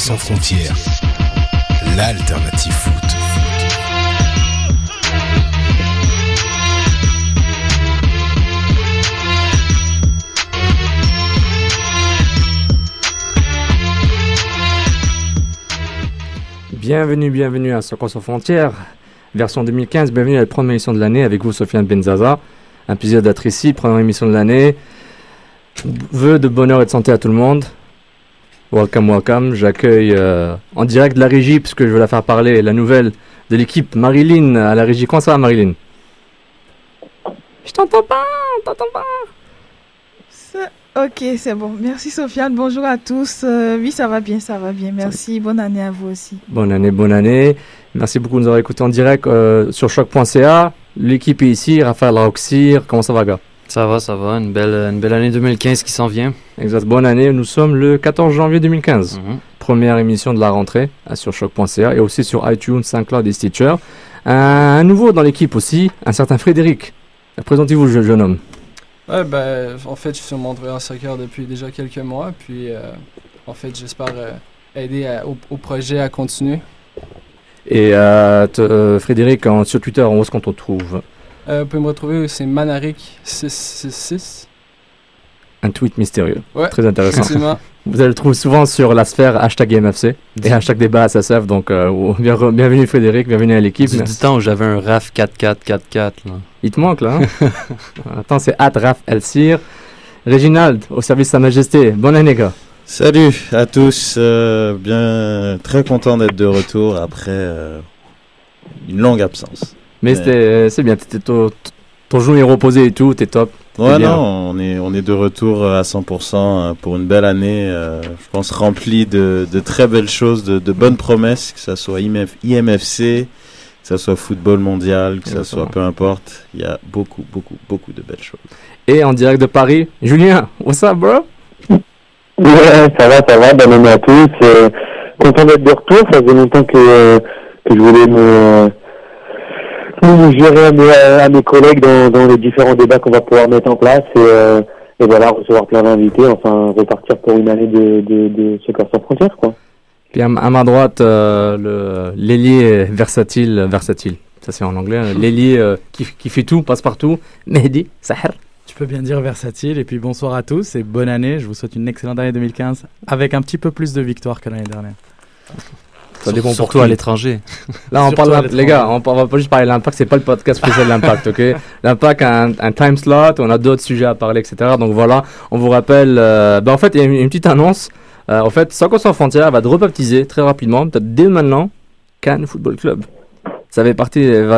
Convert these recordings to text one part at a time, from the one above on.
Sans frontières, l'alternative foot. Bienvenue, bienvenue à Soccer sans frontières, version 2015. Bienvenue à la première émission de l'année avec vous, Sofiane Benzaza. Un plaisir d'être ici, première émission de l'année. Vœux de bonheur et de santé à tout le monde. Welcome, welcome. J'accueille euh, en direct de la régie, puisque je veux la faire parler, la nouvelle de l'équipe Marilyn à la régie. Comment ça va, Marilyn? Je t'entends pas, t'entends pas. Ok, c'est bon. Merci Sofiane. Bonjour à tous. Euh, oui, ça va bien, ça va bien. Merci. Bonne année à vous aussi. Bonne année, bonne année. Merci beaucoup de nous avoir écoutés en direct euh, sur choc.ca. L'équipe est ici, Raphaël Roxir. Comment ça va, gars? Ça va, ça va. Une belle, une belle année 2015 qui s'en vient. Exact, bonne année. Nous sommes le 14 janvier 2015. Mhm. Première émission de la rentrée sur choc.ca et aussi sur iTunes, SoundCloud et Stitcher. Un, un nouveau dans l'équipe aussi, un certain Frédéric. Présentez-vous, je- jeune homme. Ouais, ben, en fait, je suis sur Montréal Soccer depuis déjà quelques mois, puis euh, en fait, j'espère euh, aider à- au, au projet à continuer. Et euh, te- euh, Frédéric, en- sur Twitter, où est-ce qu'on te trouve Euh, vous pouvez me retrouver, c'est Manaric666. Un tweet mystérieux. Ouais, Très intéressant. Vous allez le trouver souvent sur la sphère hashtag MFC et hashtag débat SSF. Donc, euh, oh, bien- bienvenue Frédéric, bienvenue à l'équipe. Du, du temps où j'avais un RAF 4444. Là. Il te manque là. hein? Attends, c'est Atraf Elsir. Réginald, au service de Sa Majesté. Bonne année, gars. Salut à tous, euh, bien très content d'être de retour après euh, une longue absence. Mais c'était- c'est bien, t'étais ton, ton genou est reposé et tout, t'es top. Ouais, bien. non, on est, on est de retour euh, à 100% euh, pour une belle année, euh, je pense remplie de, de très belles choses, de, de bonnes promesses, que ça soit IMF, IMFC, que ça soit football mondial, que ça soit peu importe, il y a beaucoup, beaucoup, beaucoup de belles choses. Et en direct de Paris, Julien, what's up, bro? Ouais, ça va, ça va, bonne année à tous. Euh, content d'être de retour, ça faisait longtemps que, euh, que je voulais me, me gérer à mes, à mes collègues dans, dans les différents débats qu'on va pouvoir mettre en place et, euh, et voilà, recevoir plein d'invités, enfin repartir pour une année de, de, de Soccer sans frontières, quoi. Puis à, ma- à ma droite, euh, le l'ailier versatile, versatile. Ça c'est en anglais. hein. L'ailier euh, qui, qui fait tout, passe partout. Mehdi, Saher. Tu peux bien dire versatile. Et puis bonsoir à tous et bonne année. Je vous souhaite une excellente année 2015 avec un petit peu plus de victoires que l'année dernière. Ça dépend pour Surtout qui. à l'étranger. Là, on parle, les gars, on, on va pas juste parler de l'impact, c'est pas le podcast spécial de l'impact, ok? L'impact a un, un time slot, on a d'autres sujets à parler, etc. Donc voilà, on vous rappelle, euh, ben en fait, il y a une, une petite annonce. Euh, en fait, Soccer sans frontières va être rebaptisé très rapidement, peut-être dès maintenant, Cannes Football Club. Ça va,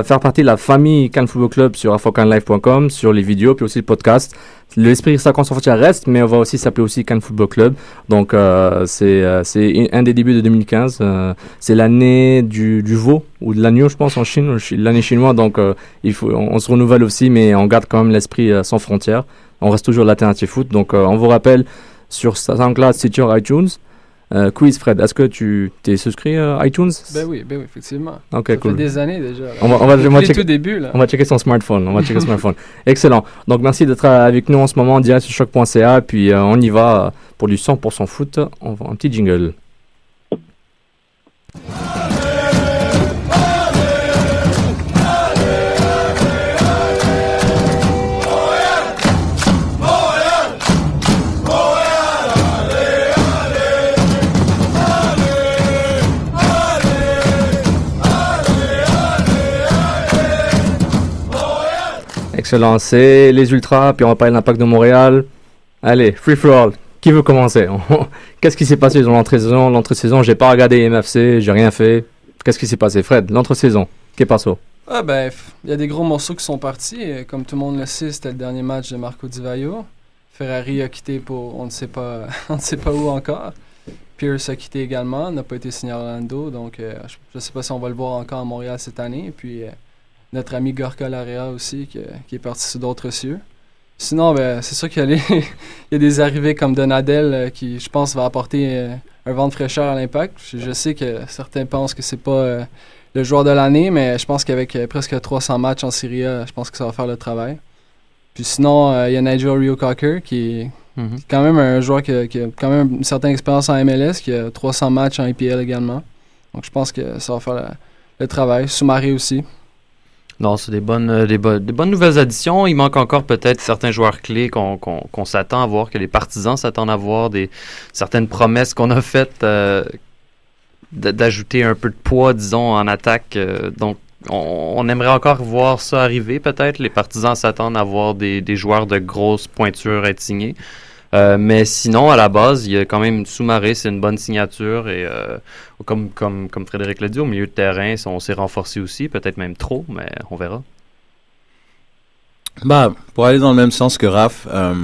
faire partie de la famille Cannes Football Club sur afocanlive.com, sur les vidéos, puis aussi le podcast. L'esprit sans frontières reste, mais on va aussi s'appeler aussi Cannes Football Club. Donc euh, c'est euh, un des débuts de 2015. euh, c'est l'année du, du veau ou de l'agneau, je pense, en Chine, l'année chinoise. Donc, euh, il faut, on, se renouvelle aussi, mais on garde quand même l'esprit euh, sans frontières. On reste toujours l'alternative foot. Donc, euh, on vous rappelle sur SoundCloud, Stitcher, iTunes. Euh, quiz, Fred, est-ce que tu t'es souscrit à iTunes? Ben oui, ben oui, effectivement. Ok, Ça cool. fait des années déjà. On va- on va- on va checker- tout début, là. On va checker son smartphone. On va checker son smartphone. Excellent. Donc, merci d'être euh, avec nous en ce moment en direct sur choc.ca. Puis, euh, on y va euh, pour du 100% foot. On va un petit jingle. Excellent. C'est les Ultras, puis on va parler de l'impact de Montréal. Allez, free for all. Qui veut commencer? Qu'est-ce qui s'est passé dans l'entrée-saison? L'entrée-saison, j'ai pas regardé MFC, j'ai rien fait. Qu'est-ce qui s'est passé? Fred, l'entrée-saison, qu'est passo Ah ben, il y a des gros morceaux qui sont partis. Euh, Comme tout le monde le sait, c'était le dernier match de Marco Di Vaio. Ferrari a quitté pour on ne sait pas, on ne sait pas où encore. Pierce a quitté également, n'a pas été signé à Orlando, donc euh, je ne sais pas si on va le voir encore à Montréal cette année. Puis euh, notre ami Gorka Larea aussi, qui, qui est parti sur d'autres cieux. Sinon, ben, c'est sûr qu'il y, a les- il y a des arrivées comme Donadel euh, qui, je pense, va apporter euh, un vent de fraîcheur à l'impact. Je, je sais que certains pensent que c'est pas euh, le joueur de l'année, mais je pense qu'avec presque 300 matchs en Serie A, je pense que ça va faire le travail. Puis sinon, il y a Nigel Rio Cocker qui, Mhm. C'est quand même un joueur qui a, qui a quand même une certaine expérience en MLS, qui a 300 matchs en IPL également. Donc je pense que ça va faire le, le travail. Soumaré aussi. Non, c'est des bonnes, euh, des, des bonnes nouvelles additions. Il manque encore peut-être certains joueurs clés qu'on s'attend à voir, que les partisans s'attendent à voir, des, certaines promesses qu'on a faites euh, d'ajouter un peu de poids, disons, en attaque. euh, donc, on, on aimerait encore voir ça arriver, peut-être. Les partisans s'attendent à voir des, des joueurs de grosse pointure être signés. Euh, mais sinon, à la base, il y a quand même Soumaré, c'est une bonne signature. Et euh, comme, comme, comme Frédéric l'a dit, au milieu de terrain, on s'est renforcé aussi, peut-être même trop, mais on verra. Bah, pour aller dans le même sens que Raph, euh,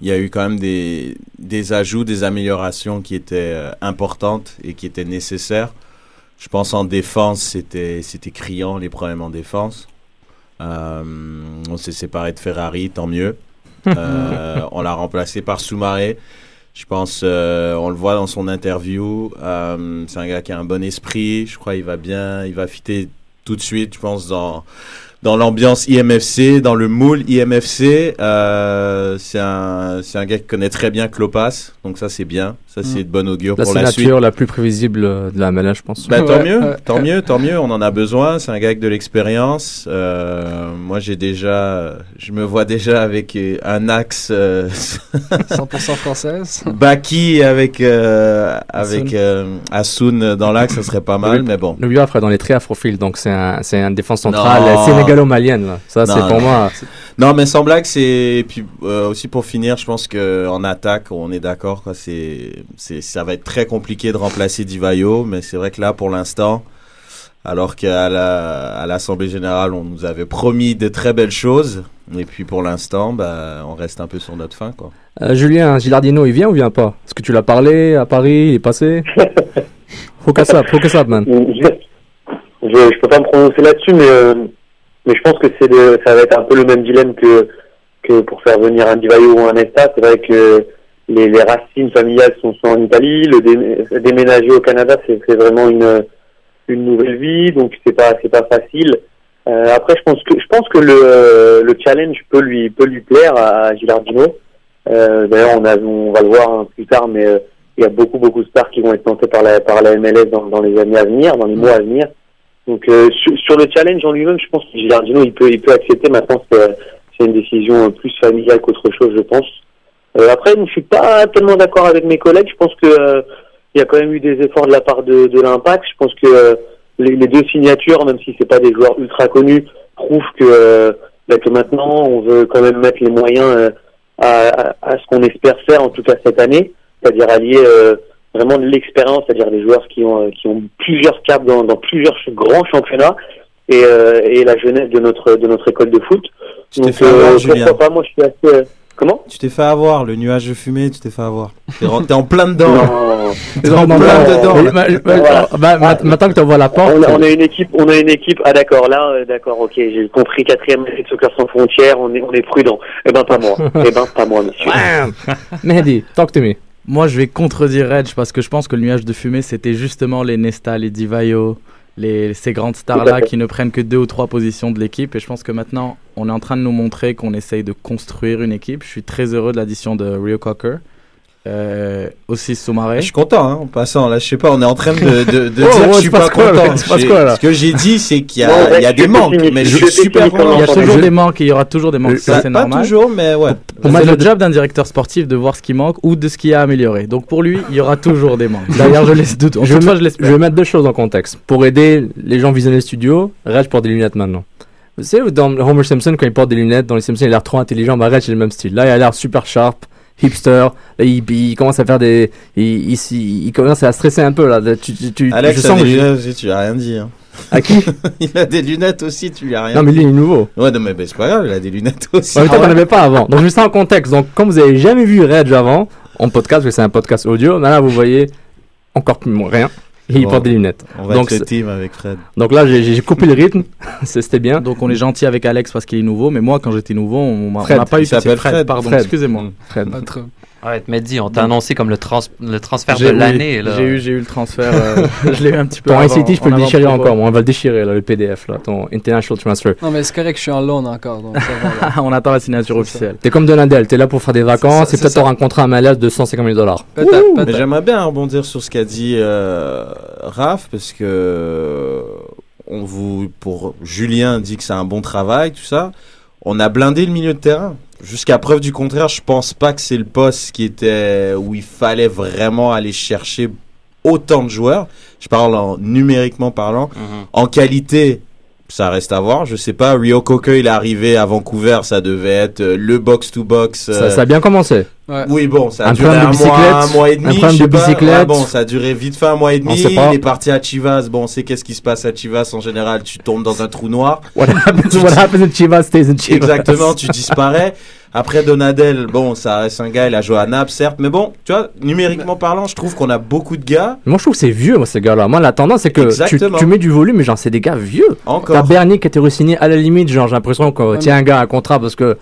il y a eu quand même des, des ajouts, des améliorations qui étaient importantes et qui étaient nécessaires. Je pense en défense, c'était criant les problèmes en défense. On s'est séparé de Ferrari, tant mieux. Euh, on l'a remplacé par Soumaré. Je pense, euh, on le voit dans son interview. euh, c'est un gars qui a un bon esprit. Je crois qu'il va bien, il va fitter tout de suite. Je pense dans dans l'ambiance IMFC, dans le moule IMFC. Euh, c'est un c'est un gars qui connaît très bien Klopas, donc ça c'est bien. Ça c'est Mm. de bon augure La pour la suite. signature la plus prévisible euh, de la MLS, je pense. Bah, tant Ouais, mieux, tant mieux, tant mieux. On en a besoin. C'est un gars avec de l'expérience. Euh, moi, j'ai déjà, je me vois déjà avec euh, un axe euh, 100% française. Baki avec euh, avec Asun. euh, Asun dans l'axe, ça serait pas mal. Mais bon, Le après dans les traits afrophiles, donc c'est un, c'est un défense centrale Non. Sénégalo-malienne. là. Ça, c'est pour moi. non, mais sans blague, c'est et puis euh, aussi pour finir, je pense que en attaque, on est d'accord. quoi, C'est c'est ça va être très compliqué de remplacer Divayo, mais c'est vrai que là, pour l'instant. Alors qu'à la, à l'Assemblée Générale, on nous avait promis de très belles choses. Et puis pour l'instant, bah, on reste un peu sur notre fin. Quoi. Euh, Julien Gilardino, il vient ou vient pas? Est-ce que tu l'as parlé à Paris Il est passé Focus up, focus up, man. Je, je, je peux pas me prononcer là-dessus, mais, euh, mais je pense que c'est ça va être un peu le même dilemme que, que pour faire venir un Divayo ou un Nesta. C'est vrai que les, les racines familiales sont, sont en Italie. Le dé- déménager au Canada, c'est c'est vraiment une, une nouvelle vie, donc c'est pas, c'est pas facile. Euh, après, je pense que, je pense que le, le challenge peut lui, peut lui plaire à Gilardino. Euh, D'ailleurs, on, a, on va le voir hein, plus tard, mais euh, il y a beaucoup, beaucoup de stars qui vont être tentées par la, par la MLS dans, dans les années à venir, dans les mois à venir. Donc, euh, sur, le challenge en lui-même, je pense que Gilardino, il peut, il peut accepter. Maintenant, c'est une décision euh, plus familiale qu'autre chose, je pense. Euh, après, je ne suis pas tellement d'accord avec mes collègues. Je pense que il y a quand même eu des efforts de la part de, de l'Impact. Je pense que les, deux signatures, même si c'est pas des joueurs ultra connus, prouvent que, bah, maintenant, on veut quand même mettre les moyens à, ce qu'on espère faire, en tout cas cette année, c'est-à-dire allier vraiment de l'expérience, c'est-à-dire des joueurs qui ont, euh, qui ont plusieurs caps dans, dans plusieurs grands championnats et, euh, et la jeunesse de notre, de notre école de foot. Tu Donc, fait avoir, euh, pourquoi pas, moi je suis assez... euh, Comment Tu t'es fait avoir, le nuage de fumée, tu t'es fait avoir. T'es en plein dedans. Non. T'es en plein non, dedans. Maintenant que tu vois la porte, On a, on a une équipe, on a une équipe. Ah d'accord, là, euh, d'accord, ok, j'ai compris. Quatrième de soccer sans frontières, on est, on est prudent. Eh ben pas moi. eh ben pas moi, monsieur. Mehdi, talk to me. Moi, je vais contredire Reg parce que je pense que le nuage de fumée, c'était justement les Nesta, les Divayo, les, ces grandes stars-là qui ne prennent que deux ou trois positions de l'équipe. Et je pense que maintenant, on est en train de nous montrer qu'on essaye de construire une équipe. Je suis très heureux de l'addition de Rio Cocker. Euh, aussi Soumaré. Je suis content, hein, en passant. Là, je sais pas, on est en train de, de, de Oh, dire oh, que je suis pas quoi, là content. Quoi, là Ce que j'ai dit, c'est qu'il y a, y des manques, mais je je suis super content. Il y a toujours Je- des manques et il y aura toujours des manques. Ça, Pas- c'est pas normal. toujours, mais ouais. moi, C'est le job d'un directeur sportif de voir ce qui manque ou de ce qui a amélioré. Donc pour lui, il y aura toujours des manques. D'ailleurs, je laisse doute. je, Je, vais fois, mettre- je l'espère. je vais mettre deux choses en contexte. Pour aider les gens visionner le studio, Reg porte des lunettes maintenant. Vous savez, dans Homer Simpson, quand il porte des lunettes, dans les Simpsons, il a l'air trop intelligent. Bah, Reg, c'est le même style. Là, il a l'air super sharp, hipster. Là, il, il commence à faire des. Il, il, il- il commence à stresser un peu, là. Tu, tu, tu- Alex je a sens des que- lunettes aussi, tu as rien dit. Hein. À qui il a des lunettes aussi, tu lui as rien Non, mais lui, il est nouveau. Ouais, non, mais bah, c'est pas grave, il a des lunettes aussi. En même temps, t'en avais pas avant. Donc, ça en contexte. Donc, comme vous avez jamais vu Reg avant, en podcast, parce que c'est un podcast audio, mais là, vous voyez encore plus rien. Et il Bon. porte des lunettes. On va Donc, être le team avec Fred. Donc là, j'ai coupé le rythme. C'était bien. Donc on est gentil avec Alex parce qu'il est nouveau, mais moi quand j'étais nouveau, on m'a pas il eu pitié. s'appelle Fred. Pardon, excusez-moi. Fred. Ouais, Mehdi, on t'a annoncé comme le, trans le transfert de l'année. J'ai eu, j'ai eu le transfert. euh, je l'ai eu un petit peu. Ton avant- ICT, je peux le déchirer encore. moi, On va le déchirer, là, le PDF, là, ton International Transfer. Non, mais c'est correct, je suis en loan encore. Donc ça va, là. On attend la signature officielle. T'es comme Donadel, t'es là pour faire des vacances ça, et c'est peut-être t'auras un contrat à malaise de 150 000 dollars. Peut-être, Mais peut-être. j'aimerais bien rebondir sur ce qu'a dit euh, Raph, parce que euh, on vous, pour Julien dit que c'est un bon travail, tout ça. On a blindé le milieu de terrain. Jusqu'à preuve du contraire, je pense pas que c'est le poste qui était où il fallait vraiment aller chercher autant de joueurs. Je parle en numériquement parlant. Mhm. En qualité, ça reste à voir. Je sais pas. Rio Coker, il est arrivé à Vancouver, ça devait être euh, le box to box. Ça, ça a bien commencé. Ouais. Oui, bon, ça a Un duré un de mois, un mois et un demi. problème je sais de pas. bicyclette. Ouais, bon, ça a duré vite fait un mois et demi. sait pas. Il est parti à Chivas. Bon, on sait qu'est-ce qui se passe à Chivas en général. Tu tombes dans un trou noir. What happens, what happens in Chivas stays in Chivas. Exactement, tu disparais. Après Donadel, bon, ça reste un gars, il a joué à Naples, certes, mais bon, tu vois, numériquement parlant, je trouve qu'on a beaucoup de gars Moi, je trouve que c'est vieux, moi, ces gars-là. Moi, la tendance, c'est que tu, mets du volume, mais genre, c'est des gars vieux. T'as encore. Bernier qui a été re-signé à la limite, genre, j'ai l'impression qu'on tient un gars à un contrat parce que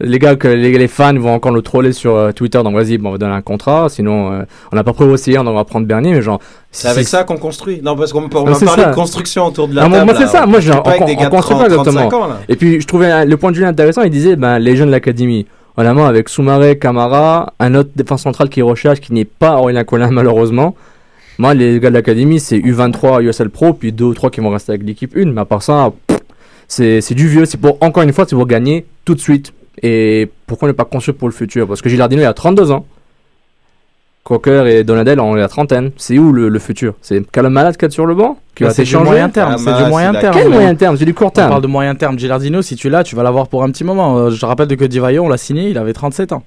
les gars, que les, les fans vont encore le troller sur euh, Twitter, donc vas-y, bon, on va donner un contrat, sinon, euh, on n'a pas pris aussi, donc on va prendre Bernier, mais genre. C'est avec ça qu'on construit. Non, parce qu'on peut- Non, c'est parler ça. de construction autour de la Ah, moi- table. moi, c'est ça. Moi, je- On construit 30, pas 35 exactement. ans. Et puis, je trouvais euh, le point de vue intéressant, il disait, ben, les jeunes de l'académie. Honnêtement, avec Soumaré, Camara, un autre défense central qui recherche, qui n'est pas Aurélien Collin, malheureusement. Moi, les gars de l'académie, c'est U23, USL Pro, puis deux ou trois qui vont rester avec l'équipe une. Mais à part ça, c'est du vieux. C'est pour, encore une fois, c'est pour gagner tout de suite. Et pourquoi ne pas construire pour le futur? Parce que Gilardino, il a 32 ans. Cocker et Donadel ont la trentaine. C'est où le, le futur? C'est Callum Malade qui est sur le banc Qui va Bah, C'est du moyen terme. Ah, C'est du moyen il a terme. Quel moyen terme? C'est du court On terme. parle de moyen terme. Gilardino, si tu l'as, tu vas l'avoir pour un petit moment. Euh, Je rappelle de que Divayo, on l'a signé, il avait 37 ans.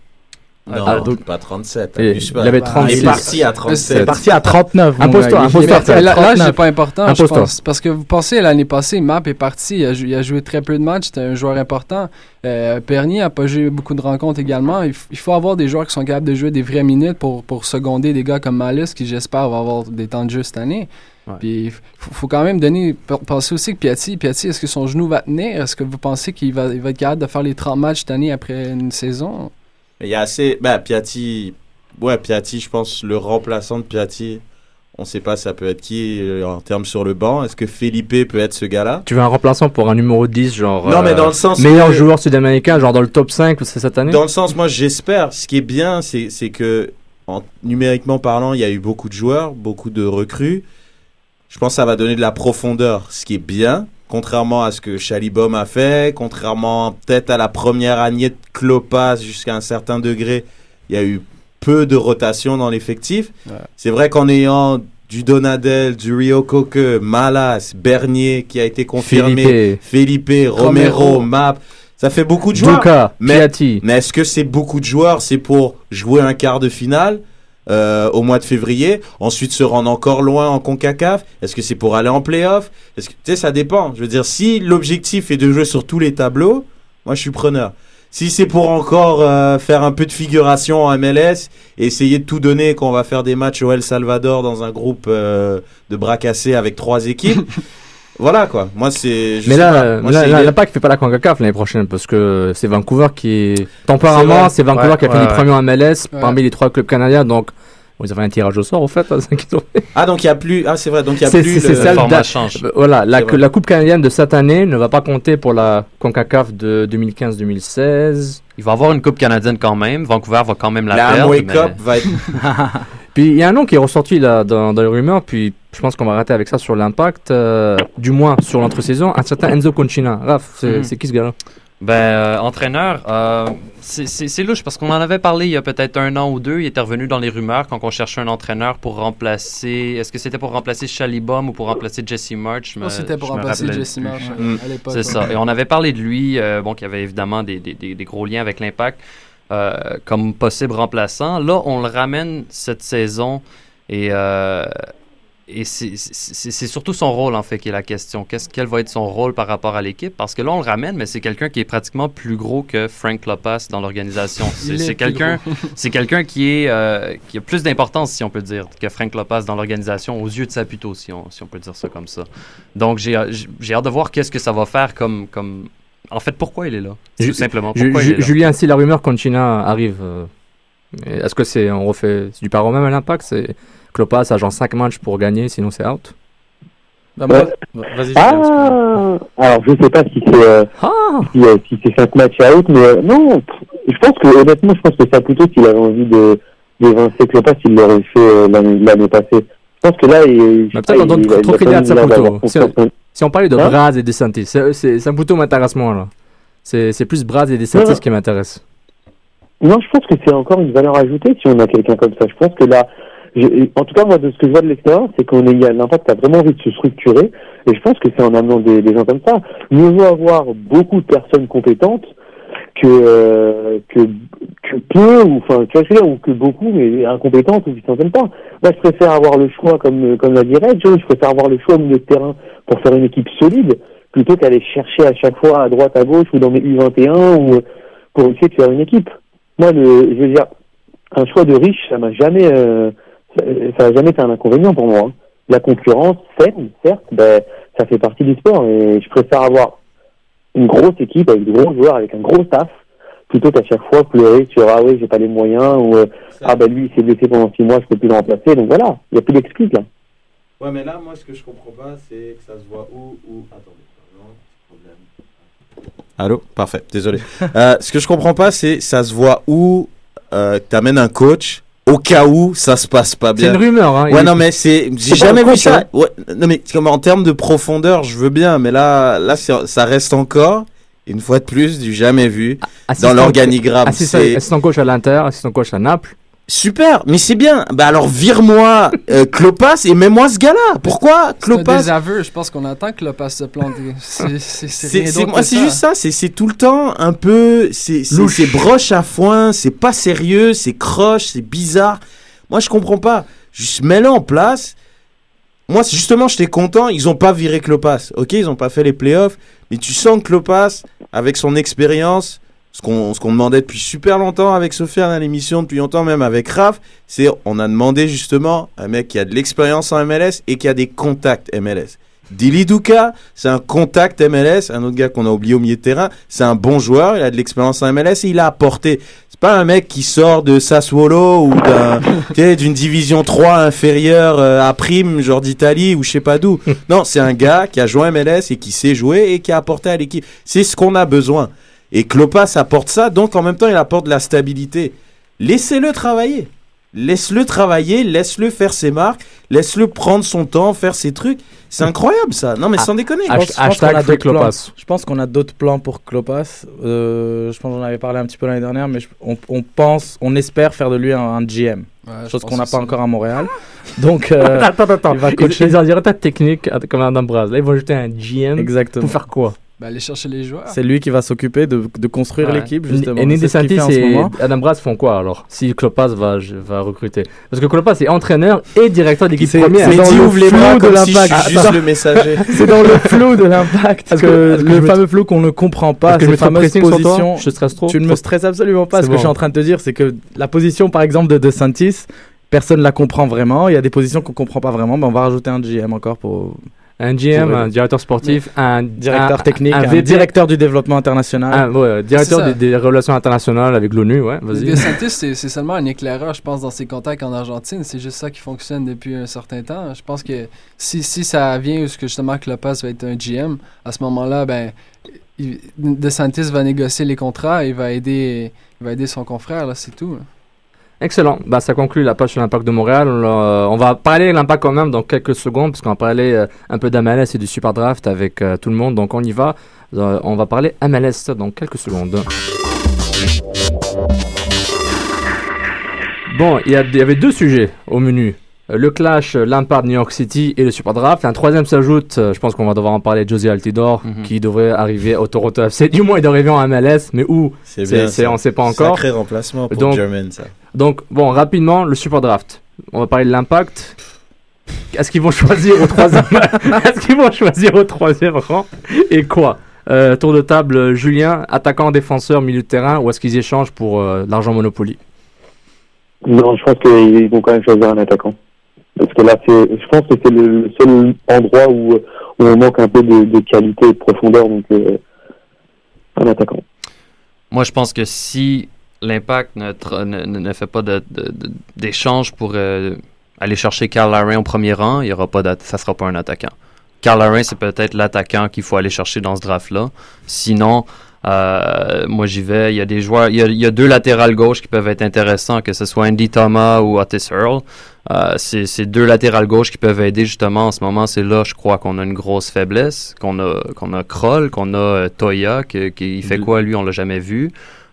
Non, Ah, donc pas 37. Et abuse pas. il avait Il 36. est parti à C'est 37. parti à 39. mon Impose-toi. Il- impose-toi. il- Mais là, là, 39. c'est pas important, je pense. Parce que vous pensez, l'année passée, Map est parti. Il a, jou- il a joué très peu de matchs. C'était un joueur important. Euh, Pernier a pas joué beaucoup de rencontres également. Il, il faut avoir des joueurs qui sont capables de jouer des vraies minutes pour, pour seconder des gars comme Malice, qui j'espère va avoir des temps de jeu cette année. Ouais. Puis il faut, faut quand même donner. p- Penser aussi que Piatti, Piatti est-ce que son genou va tenir? Est-ce que vous pensez qu'il va, il va être capable de faire les 30 matchs cette année après une saison? Il y a assez. Bah, Piatti. Ouais, Piatti, je pense, le remplaçant de Piatti. On sait pas, ça peut être qui euh, en termes sur le banc. Est-ce que Felipe peut être ce gars-là? Tu veux un remplaçant pour un numéro 10, genre. Non, mais euh, dans le sens. Meilleur que- joueur sud-américain, genre dans le top 5, c'est cette année? Dans le sens, moi, j'espère. Ce qui est bien, c'est c'est que, en, numériquement parlant, il y a eu beaucoup de joueurs, beaucoup de recrues. Je pense que ça va donner de la profondeur, ce qui est bien. Contrairement à ce que Chalibom a fait, contrairement peut-être à la première année de Klopas jusqu'à un certain degré, il y a eu peu de rotation dans l'effectif. Ouais. C'est vrai qu'en ayant du Donadel, du Rio Coque, Malas, Bernier qui a été confirmé, Felipe, Romero, Romero. Map, ça fait beaucoup de joueurs. Mais- Piatti. Mais est-ce que c'est beaucoup de joueurs? C'est pour jouer un quart de finale? Euh, au mois de février, ensuite se rendre encore loin en Concacaf Est-ce que c'est pour aller en playoff? Tu sais ça dépend. Je veux dire si l'objectif est de jouer sur tous les tableaux, moi je suis preneur. Si c'est pour encore euh, faire un peu de figuration en MLS essayer de tout donner qu'on va faire des matchs au El Salvador dans un groupe euh, de bras cassés avec trois équipes, voilà quoi. Moi c'est. Mais là, pas. Moi, là, l'Impact fait pas la CONCACAF l'année prochaine parce que c'est Vancouver qui est. Temporairement, c'est Vancouver Ouais, qui a ouais, fini ouais. premier en MLS Ouais. parmi les trois clubs canadiens. Donc, ils avaient un tirage au sort, au fait. hein, c'est ça qu'ils ont fait. Ah donc il y a plus. Ah c'est vrai donc il y a plus. c'est- le- c'est Le ça, format change. Euh, Voilà, la, la Coupe canadienne de cette année ne va pas compter pour la CONCACAF de 2015-2016. Il va avoir une Coupe canadienne quand même. Vancouver va quand même la, La perdre. Amway mais- Cup va être. Puis il y a un nom qui est ressorti là dans, dans les rumeurs, puis je pense qu'on va arrêter avec ça sur l'impact, euh, du moins sur l'entre-saison, un certain Enzo Concina. Raph, c'est Mhm. qui ce gars-là? Ben, euh, entraîneur, euh, c'est- louche parce qu'on en avait parlé il y a peut-être un an ou deux. Il était revenu dans les rumeurs quand on cherchait un entraîneur pour remplacer. Est-ce que c'était pour remplacer Chalibom ou pour remplacer Jesse March? C'était pour remplacer Jesse Marsh Mm. à l'époque. C'est ouais. ça. Et on avait parlé de lui, euh, bon, qui avait évidemment des, des- des- des gros liens avec l'impact euh, comme possible remplaçant. Là, on le ramène cette saison et, euh, et c'est- surtout son rôle, en fait, qui est la question. Qu'est-ce quel va être son rôle par rapport à l'équipe? Parce que là, on le ramène, mais c'est quelqu'un qui est pratiquement plus gros que Frank Lopez dans l'organisation. C'est quelqu'un quelqu'un qui est euh, qui a plus d'importance, si on peut dire, que Frank Lopez dans l'organisation, aux yeux de Saputo, si on, si on peut dire ça comme ça. Donc, j'ai hâte de voir qu'est-ce que ça va faire comme, comme... En fait, pourquoi il est là? Ju- Tout simplement, Ju- pourquoi Ju- il est là? Julien, si la rumeur Concina arrive, euh, Est-ce que c'est on refait du par au même à l'impact C'est Klopas a genre 5 matchs pour gagner, sinon c'est out? Bah, moi- Vas-y, Julien, Ah Alors, je sais pas si c'est euh, Ah si, euh, si c'est 5 matchs à haute, mais euh, non, je pense que honnêtement, je pense que ça plutôt s'il avait envie de d'évincer Klopas, il l'aurait fait euh, l'année passée. Je pense que là, il, sais peut-être pas, on donne trop crédit à Saputo. Si on parlait de Hein? Braz et DeSantis, c'est, Saputo m'intéresse moins là. C'est, plus Braz et DeSantis Ouais. qui m'intéressent. Non, je pense que c'est encore une valeur ajoutée si on a quelqu'un comme ça. Je pense que là, je- en tout cas, moi, de ce que je vois de l'extérieur, c'est qu'on est, il y a l'impact a vraiment envie de se structurer. Et je pense que c'est en amenant des, des gens comme ça. Mieux vaut avoir beaucoup de personnes compétentes que, euh, que, que peu, ou, enfin, tu vois ce que je veux dire, ou que beaucoup, mais incompétentes ou qui s'en pas. Moi, je préfère avoir le choix, comme, comme l'a dit Red, je préfère avoir le choix au milieu de terrain pour faire une équipe solide, plutôt qu'aller chercher à chaque fois à droite, à gauche, ou dans mes U21, ou pour essayer de faire une équipe. Moi, le, je veux dire, un choix de riche, ça m'a jamais, euh, ça, ça a jamais été un inconvénient pour moi. hein. La concurrence, saine, certes, ben, ça fait partie du sport et je préfère avoir une grosse équipe avec de gros joueurs, avec un gros staff, plutôt qu'à chaque fois pleurer sur ah oui, j'ai pas les moyens ou euh, ah ben lui il s'est blessé pendant six mois, je peux plus le remplacer. Donc voilà, il y a plus d'excuses là. Ouais, mais là, moi, ce que je comprends pas, c'est que ça se voit où, où... Attendez, pardon, problème. Allô? Parfait, désolé. Euh, ce que je comprends pas, c'est ça se voit où euh, t'amènes un coach au cas où ça se passe pas C'est bien. une rumeur, hein. Ouais, Il- non, mais c'est, j'ai C'est jamais vu ça. Ouais, non, mais comme en termes de profondeur, je veux bien, mais là, là, c'est- ça reste encore, une fois de plus, du jamais vu assistant- dans l'organigramme. Assistant, C'est assistant coach à l'Inter, assistant coach à Naples. Super, mais c'est bien. Bah alors, vire-moi euh, Klopas et mets-moi ce gars-là. Pourquoi C'est un Klopas désaveu. Je pense qu'on attend que Klopas se plante. C'est- C'est c'est C'est c'est- moi, c'est juste ça. C'est c'est tout le temps un peu. C'est c'est- c'est broche à foin. C'est pas sérieux. C'est croche. C'est bizarre. Moi, je comprends pas. Juste mets-le en place. Moi, c'est justement, j'étais content. Ils ont pas viré Klopas. Ok, ils ont pas fait les playoffs. Mais tu sens que Klopas, avec son expérience, ce qu'on ce qu'on demandait depuis super longtemps avec Sofiane à l'émission, depuis longtemps même avec Raph, c'est on a demandé justement un mec qui a de l'expérience en MLS et qui a des contacts MLS. Dili Duka, c'est un contact MLS, un autre gars qu'on a oublié au milieu de terrain, c'est un bon joueur, il a de l'expérience en MLS et il a apporté. C'est pas un mec qui sort de Sassuolo ou d'un, d'une division 3 inférieure euh, à prime, genre d'Italie ou je sais pas d'où. Non, c'est un gars qui a joué en MLS et qui sait jouer et qui a apporté à l'équipe. C'est ce qu'on a besoin. Et Klopas apporte ça, donc en même temps il apporte de la stabilité. Laissez-le travailler. Laisse-le travailler, laisse-le faire ses marques, laisse-le prendre son temps, faire ses trucs. C'est incroyable ça. Non mais sans déconner. Je pense- je pense Hashtag qu'on a free d'autres plans. Klopas. Je pense qu'on a d'autres plans pour Klopas. Euh, je pense qu'on avait parlé un petit peu l'année dernière, mais je- on, on pense, on espère faire de lui un, un GM. Ouais, chose qu'on n'a pas encore à Montréal. Donc, euh, attends, attends, attends. il va Ils, coacher. ils ont dirait ta technique comme Adam Braz. Là, ils vont ajouter un GM exactement. pour faire quoi? Aller chercher les joueurs. C'est lui qui va s'occuper de, de construire Ouais. l'équipe, justement. Et en ce et moment. Adam Braz font quoi alors Si Klopas va, recruter? Parce que Klopas est entraîneur et directeur d'équipe C'est- première. c'est Mais dans dis le ouvre les flou bras de si l'impact. juste le messager. C'est dans le flou de l'impact que, que- est-ce que le fameux flou qu'on ne comprend pas, que je ces mets trop de. Je stresse Tu ne me stresses absolument pas. Ce que je suis en train de te dire, c'est que la position, par exemple, de DeSantis, personne ne la comprend vraiment. Il y a des positions qu'on comprend pas vraiment. Mais on va rajouter un GM encore pour Un GM, un directeur sportif, un directeur un- technique, un, directeur du développement international. un- ouais, directeur des, des relations internationales avec l'ONU. Ouais, vas-y. DeSantis, c'est c'est seulement un éclaireur, je pense, dans ses contacts en Argentine. C'est juste ça qui fonctionne depuis un certain temps. Je pense que si, si ça vient où ce que justement que Lopez va être un GM, à ce moment-là, ben, il- DeSantis va négocier les contrats et il va aider, il va aider son confrère, là, c'est tout. Excellent. Bah, ça conclut la page sur l'impact de Montréal. Euh, on va parler de l'impact quand même dans quelques secondes, parce qu'on va parler euh, un peu d'MLS et du Super Draft avec euh, tout le monde. Donc on y va. On va parler MLS dans quelques secondes. Bon, il y, avait deux sujets au menu. Le clash, l'impact de New York City et le Super Draft. Un troisième s'ajoute, je pense qu'on va devoir en parler, Josie Altidore, Mhm. qui devrait arriver au Toronto FC. Du moins, il devrait arriver en MLS, mais où? C'est bien. on sait pas encore. Sacré remplacement pour Donc- German, ça. Donc, bon, rapidement, le Super Draft. On va parler de l'impact. Est-ce qu'ils vont choisir au troisième Est-ce qu'ils vont choisir au troisième rang Et quoi? Euh, Tour de table, Julien, attaquant, défenseur, milieu de terrain, ou est-ce qu'ils échangent pour euh, l'argent Monopoly? Non, je pense qu'ils vont quand même choisir un attaquant. Parce que là, je pense que c'est le, le seul endroit où, où on manque un peu de, de qualité et de profondeur. Donc, euh, un attaquant. Moi, je pense que si l'impact ne, ne, ne- ne fait pas de- de- de- d'échange pour euh, aller chercher Carl Larrain au premier rang, il y aura pas ça sera pas un attaquant. Carl Larrain, c'est peut-être l'attaquant qu'il faut aller chercher dans ce draft-là. Sinon, euh, moi j'y vais. Il y a des joueurs, il y a, il y a deux latérales gauche qui peuvent être intéressants, que ce soit Andy Thomas ou Otis Earl. Euh, c'est deux latérales gauche qui peuvent aider justement en ce moment. C'est là, je crois, qu'on a une grosse faiblesse. Qu'on a, qu'on a Kroll, qu'on a euh, Toya, qui, qui il fait quoi lui, on l'a jamais vu.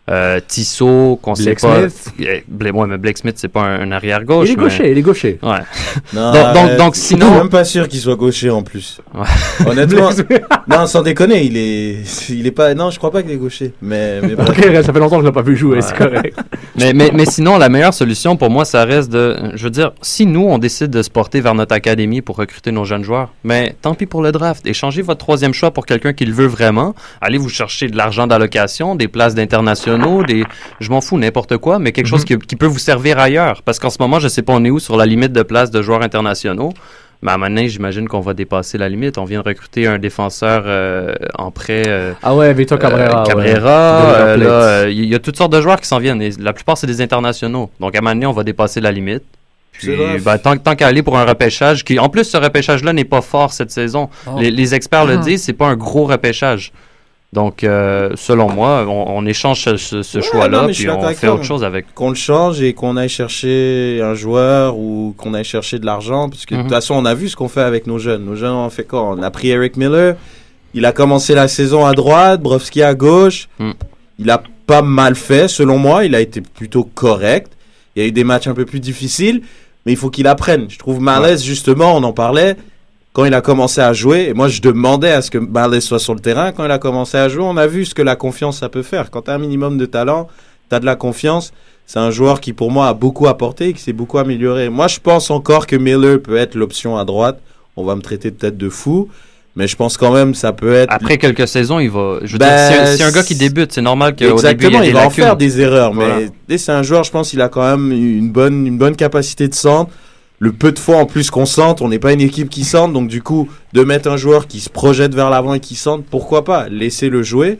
Euh, Tissot, qu'on sait Blake pas. Smith. Eh, Bla- ouais, mais Blake Smith, c'est pas un, un arrière gauche. Il est mais- gaucher, il est gaucher. Ouais. Non, Donc- donc- arrête. donc, Je sinon- suis même pas sûr qu'il soit gaucher en plus. Honnêtement. non, sans déconner, il est, il est pas, non, je crois pas qu'il est gaucher. Mais, mais bref. Ok, ça fait longtemps que je l'ai pas vu jouer, c'est correct. mais, mais, mais sinon, la meilleure solution pour moi, ça reste de. Je veux dire, si nous, on décide de se porter vers notre académie pour recruter nos jeunes joueurs, mais tant pis pour le draft. Échangez votre troisième choix pour quelqu'un qui le veut vraiment. Allez vous chercher de l'argent d'allocation, des places d'internationaux, des. Je m'en fous, n'importe quoi, mais quelque chose qui, qui peut vous servir ailleurs. Parce qu'en ce moment, je sais pas on est où sur la limite de places de joueurs internationaux. Mais à un moment donné, j'imagine qu'on va dépasser la limite. On vient de recruter un défenseur euh, en prêt. euh, Ah ouais, Cabrera. euh. Cabrera, euh, euh, il y a toutes sortes de joueurs qui s'en viennent. et la plupart, c'est des internationaux. Donc, à un moment donné, on va dépasser la limite. Puis, ben, tant, tant qu'à aller pour un repêchage, qui, en plus, ce repêchage-là n'est pas fort cette saison. Oh. Les, les experts le Mhm. disent, c'est pas un gros repêchage. Donc, euh, selon moi, on, on échange ce, ce- ce Ouais, choix-là, puis on fait autre chose avec. qu'on le change et qu'on aille chercher un joueur ou qu'on aille chercher de l'argent. Parce que de Mhm. toute façon, on a vu ce qu'on fait avec nos jeunes. Nos jeunes, on fait quoi? On a pris Eric Miller. Il a commencé la saison à droite, Brovski à gauche. Mm. Il a pas mal fait, selon moi. Il a été plutôt correct. Il y a eu des matchs un peu plus difficiles, mais il faut qu'il apprenne. Je trouve Malaise, justement, on en parlait. Quand il a commencé à jouer, et moi je demandais à ce que Malaise soit sur le terrain, quand il a commencé à jouer, on a vu ce que la confiance ça peut faire. Quand tu as un minimum de talent, tu as de la confiance, c'est un joueur qui pour moi a beaucoup apporté et qui s'est beaucoup amélioré. Moi je pense encore que Miller peut être l'option à droite. On va me traiter peut-être de fou, mais je pense quand même ça peut être... Après quelques saisons, il va. Je veux Ben, dire, un, si un gars qui débute, c'est normal qu'au début, il y Exactement, ait des il va en faire des erreurs, Voilà. mais sais, c'est un joueur, je pense, il a quand même une bonne, une bonne capacité de centre. Le peu de fois en plus qu'on centre, on n'est pas une équipe qui centre, donc du coup, de mettre un joueur qui se projette vers l'avant et qui centre, pourquoi pas Laisser le jouer.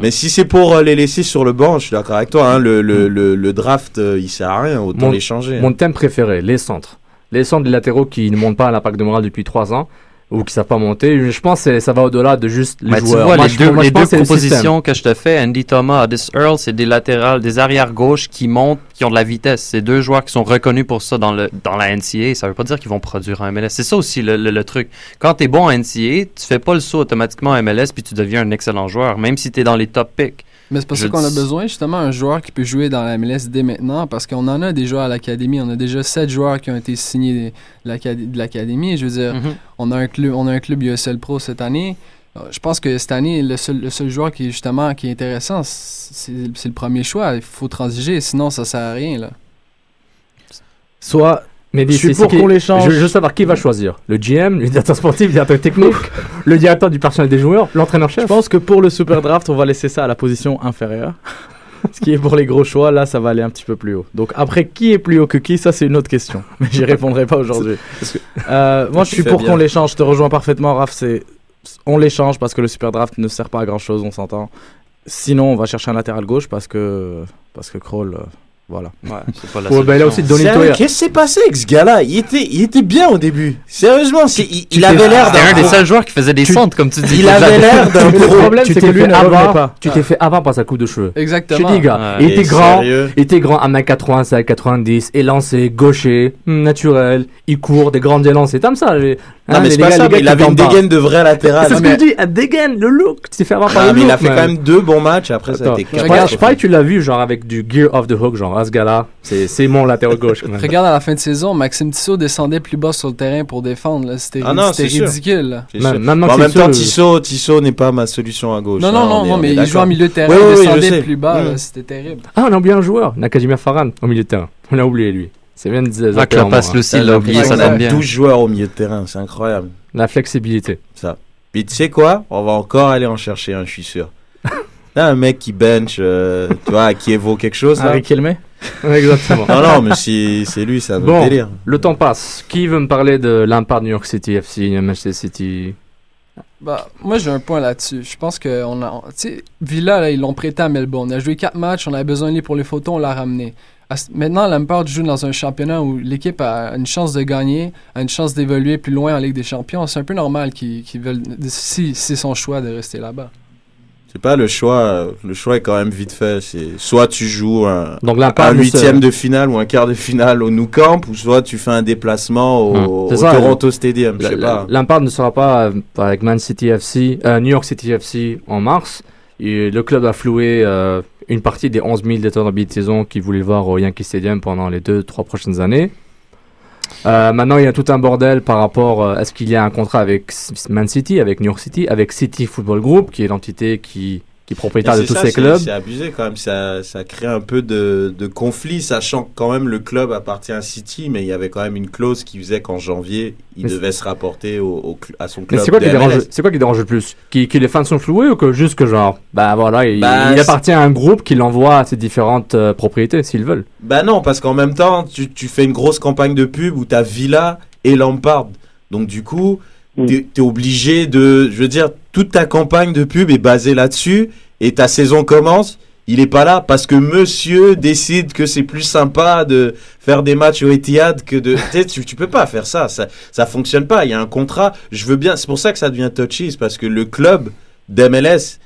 Mais si c'est pour euh, les laisser sur le banc, je suis d'accord avec toi, hein, le, le, le, le draft, euh, il sert à rien, autant Mon- les changer. Mon thème préféré, les centres. Les centres des latéraux qui ne montent pas à l'impact de morale depuis 3 ans ou qui savent pas monter. Je pense que ça va au-delà de juste les Mais tu joueurs. vois, Moi, les deux, moi, les deux le propositions que je te fais, Andy Thomas, Otis Earl, c'est des latérales, des arrières gauches qui montent, qui ont de la vitesse. C'est deux joueurs qui sont reconnus pour ça dans, le, dans la NCA. Ça veut pas dire qu'ils vont produire un MLS. C'est ça aussi le, le- le truc. Quand tu es bon en NCA, tu fais pas le saut automatiquement en MLS puis tu deviens un excellent joueur, même si tu es dans les top picks. Mais c'est ça qu'on a besoin justement un joueur qui peut jouer dans la MLS dès maintenant parce qu'on en a des joueurs à l'académie. On a déjà sept joueurs qui ont été signés de l'acad- de l'académie. Je veux dire, Mhm. on a un club, on a un club USL Pro cette année. Je pense que cette année, le seul, le seul joueur qui est justement qui est intéressant, c'est c'est le premier choix. Il faut transiger, sinon ça sert à rien là. Soit Mais Je suis pour qu'on les change. Je veux juste savoir qui va choisir. Le GM, le directeur sportif, le directeur technique, le directeur du personnel des joueurs, Je l'entraîneur-chef. pense que pour le super draft, on va laisser ça à la position inférieure. Ce qui est pour les gros choix, là, ça va aller un petit peu plus haut. Donc après, qui est plus haut que qui, ça c'est une autre question. Mais j'y répondrai pas aujourd'hui. Euh, moi, je suis pour qu'on les change. Je te rejoins parfaitement, Raph. C'est on les change parce que le super draft ne sert pas à grand chose, on s'entend. Sinon, on va chercher un latéral gauche parce que parce que Kroll, euh, voilà. Ouais, c'est pas la Ouais, ben là aussi. Qu'est-ce qui s'est passé avec ce gars-là? Il était, il était bien au début. Sérieusement, c'est- il, avait l'air C'était un d'un des seuls joueurs qui faisait des Tu- centres, comme tu dis. Il avait l'air d'un Mais le pro. problème, tu c'est t'es que lui ne avant, pas. tu t'es fait avant par sa coupe de cheveux. Je Exactement. te dis, gars, il était grand, il était grand à 1m85, 90, élancé, gaucher, naturel, il court, des grandes élancées, comme ça. Non, hein, mais c'est pas gars- ça, mais il avait une dégaine de vrai latéral. C'est ce que je dis, un dégaine, le look, tu t'es fait avoir par Ah, le mais look. il a fait quand même deux bons matchs. Après, ça a été je parie que tu l'as vu, genre avec du gear off the hook, genre, à ce gars-là, c'est mon latéral gauche. quand même. Regarde à la fin de saison, Maxime Tissot descendait plus bas sur le terrain pour défendre. C'était Ah ridicule. en même temps, sûr, Tissot, Tissot n'est pas ma solution à gauche. Non, hein, non, on non, mais il joue en milieu de terrain, il descendait plus bas. Mm. C'était terrible. Ah, on a oublié un joueur, Nakajima Faran, au milieu de terrain. On a oublié lui. C'est bien de dire. Ah, que la passe Lucie, il l'a oublié, ça donne bien. 12 joueurs au milieu de terrain, c'est incroyable. La flexibilité. Ça. Puis tu sais quoi? On va encore aller en chercher un, je suis sûr. Là, un mec qui bench, euh, tu vois, qui évoque quelque chose. Harry Kelme Exactement. Non, non, mais si c'est lui, c'est un Bon, délire. le temps passe. Qui veut me parler de l'impact New York City FC, Manchester City? Bah, moi, j'ai un point là-dessus. Je pense que on a, tu sais, Villa, là, ils l'ont prêté à Melbourne. Il a joué quatre matchs, on avait besoin de lui pour les photos, on l'a ramené. Ce- Maintenant, Lampard joue dans un championnat où l'équipe a une chance de gagner, a une chance d'évoluer plus loin en Ligue des Champions. C'est un peu normal qu'ils qu'ils veulent, si c'est son choix de rester là-bas. C'est pas le choix. euh, Le choix est quand même vite fait. C'est soit tu joues un, Donc se- huitième de finale ou un quart de finale au Nou Camp, ou soit tu fais un déplacement au, Hum, au ça, Toronto Stadium. Je sais La- pas. la- Lampard ne sera pas euh, avec Man City FC, euh, New York City FC en mars. Et le club a floué euh, une partie des 11 000 détenteurs billets de saison qui voulaient voir au Yankee Stadium pendant les deux, trois prochaines années. Euh, maintenant, il y a tout un bordel par rapport à est-ce qu'il y a un contrat avec Man City, avec New York City, avec City Football Group, qui est l'entité qui, qui est propriétaire de tous ça, ces clubs. C'est abusé quand même. Ça, ça crée un peu de, de conflit, sachant que quand même le club appartient à City, mais il y avait quand même une clause qui faisait qu'en janvier, il Mais devait se rapporter au, à son Mais club. c'est quoi, de qui dérange, MLS. c'est quoi qui dérange le plus? Qui- Que les fans sont floués ou que juste que genre, bah voilà, il, Bah, il appartient à un groupe qui l'envoie à ses différentes euh, propriétés s'ils veulent? Bah non, parce qu'en même temps, tu, tu fais une grosse campagne de pub où t'as Villa et Lampard. Donc du coup, Mm. t'es es obligé de... Je veux dire, toute ta campagne de pub est basée là-dessus et ta saison commence. Il est pas là parce que monsieur décide que c'est plus sympa de faire des matchs au Etihad que de... tu, tu, tu peux pas faire ça. ça. Ça fonctionne pas. Il y a un contrat. Je veux bien... C'est pour ça que ça devient touchy. parce que le club d'MLS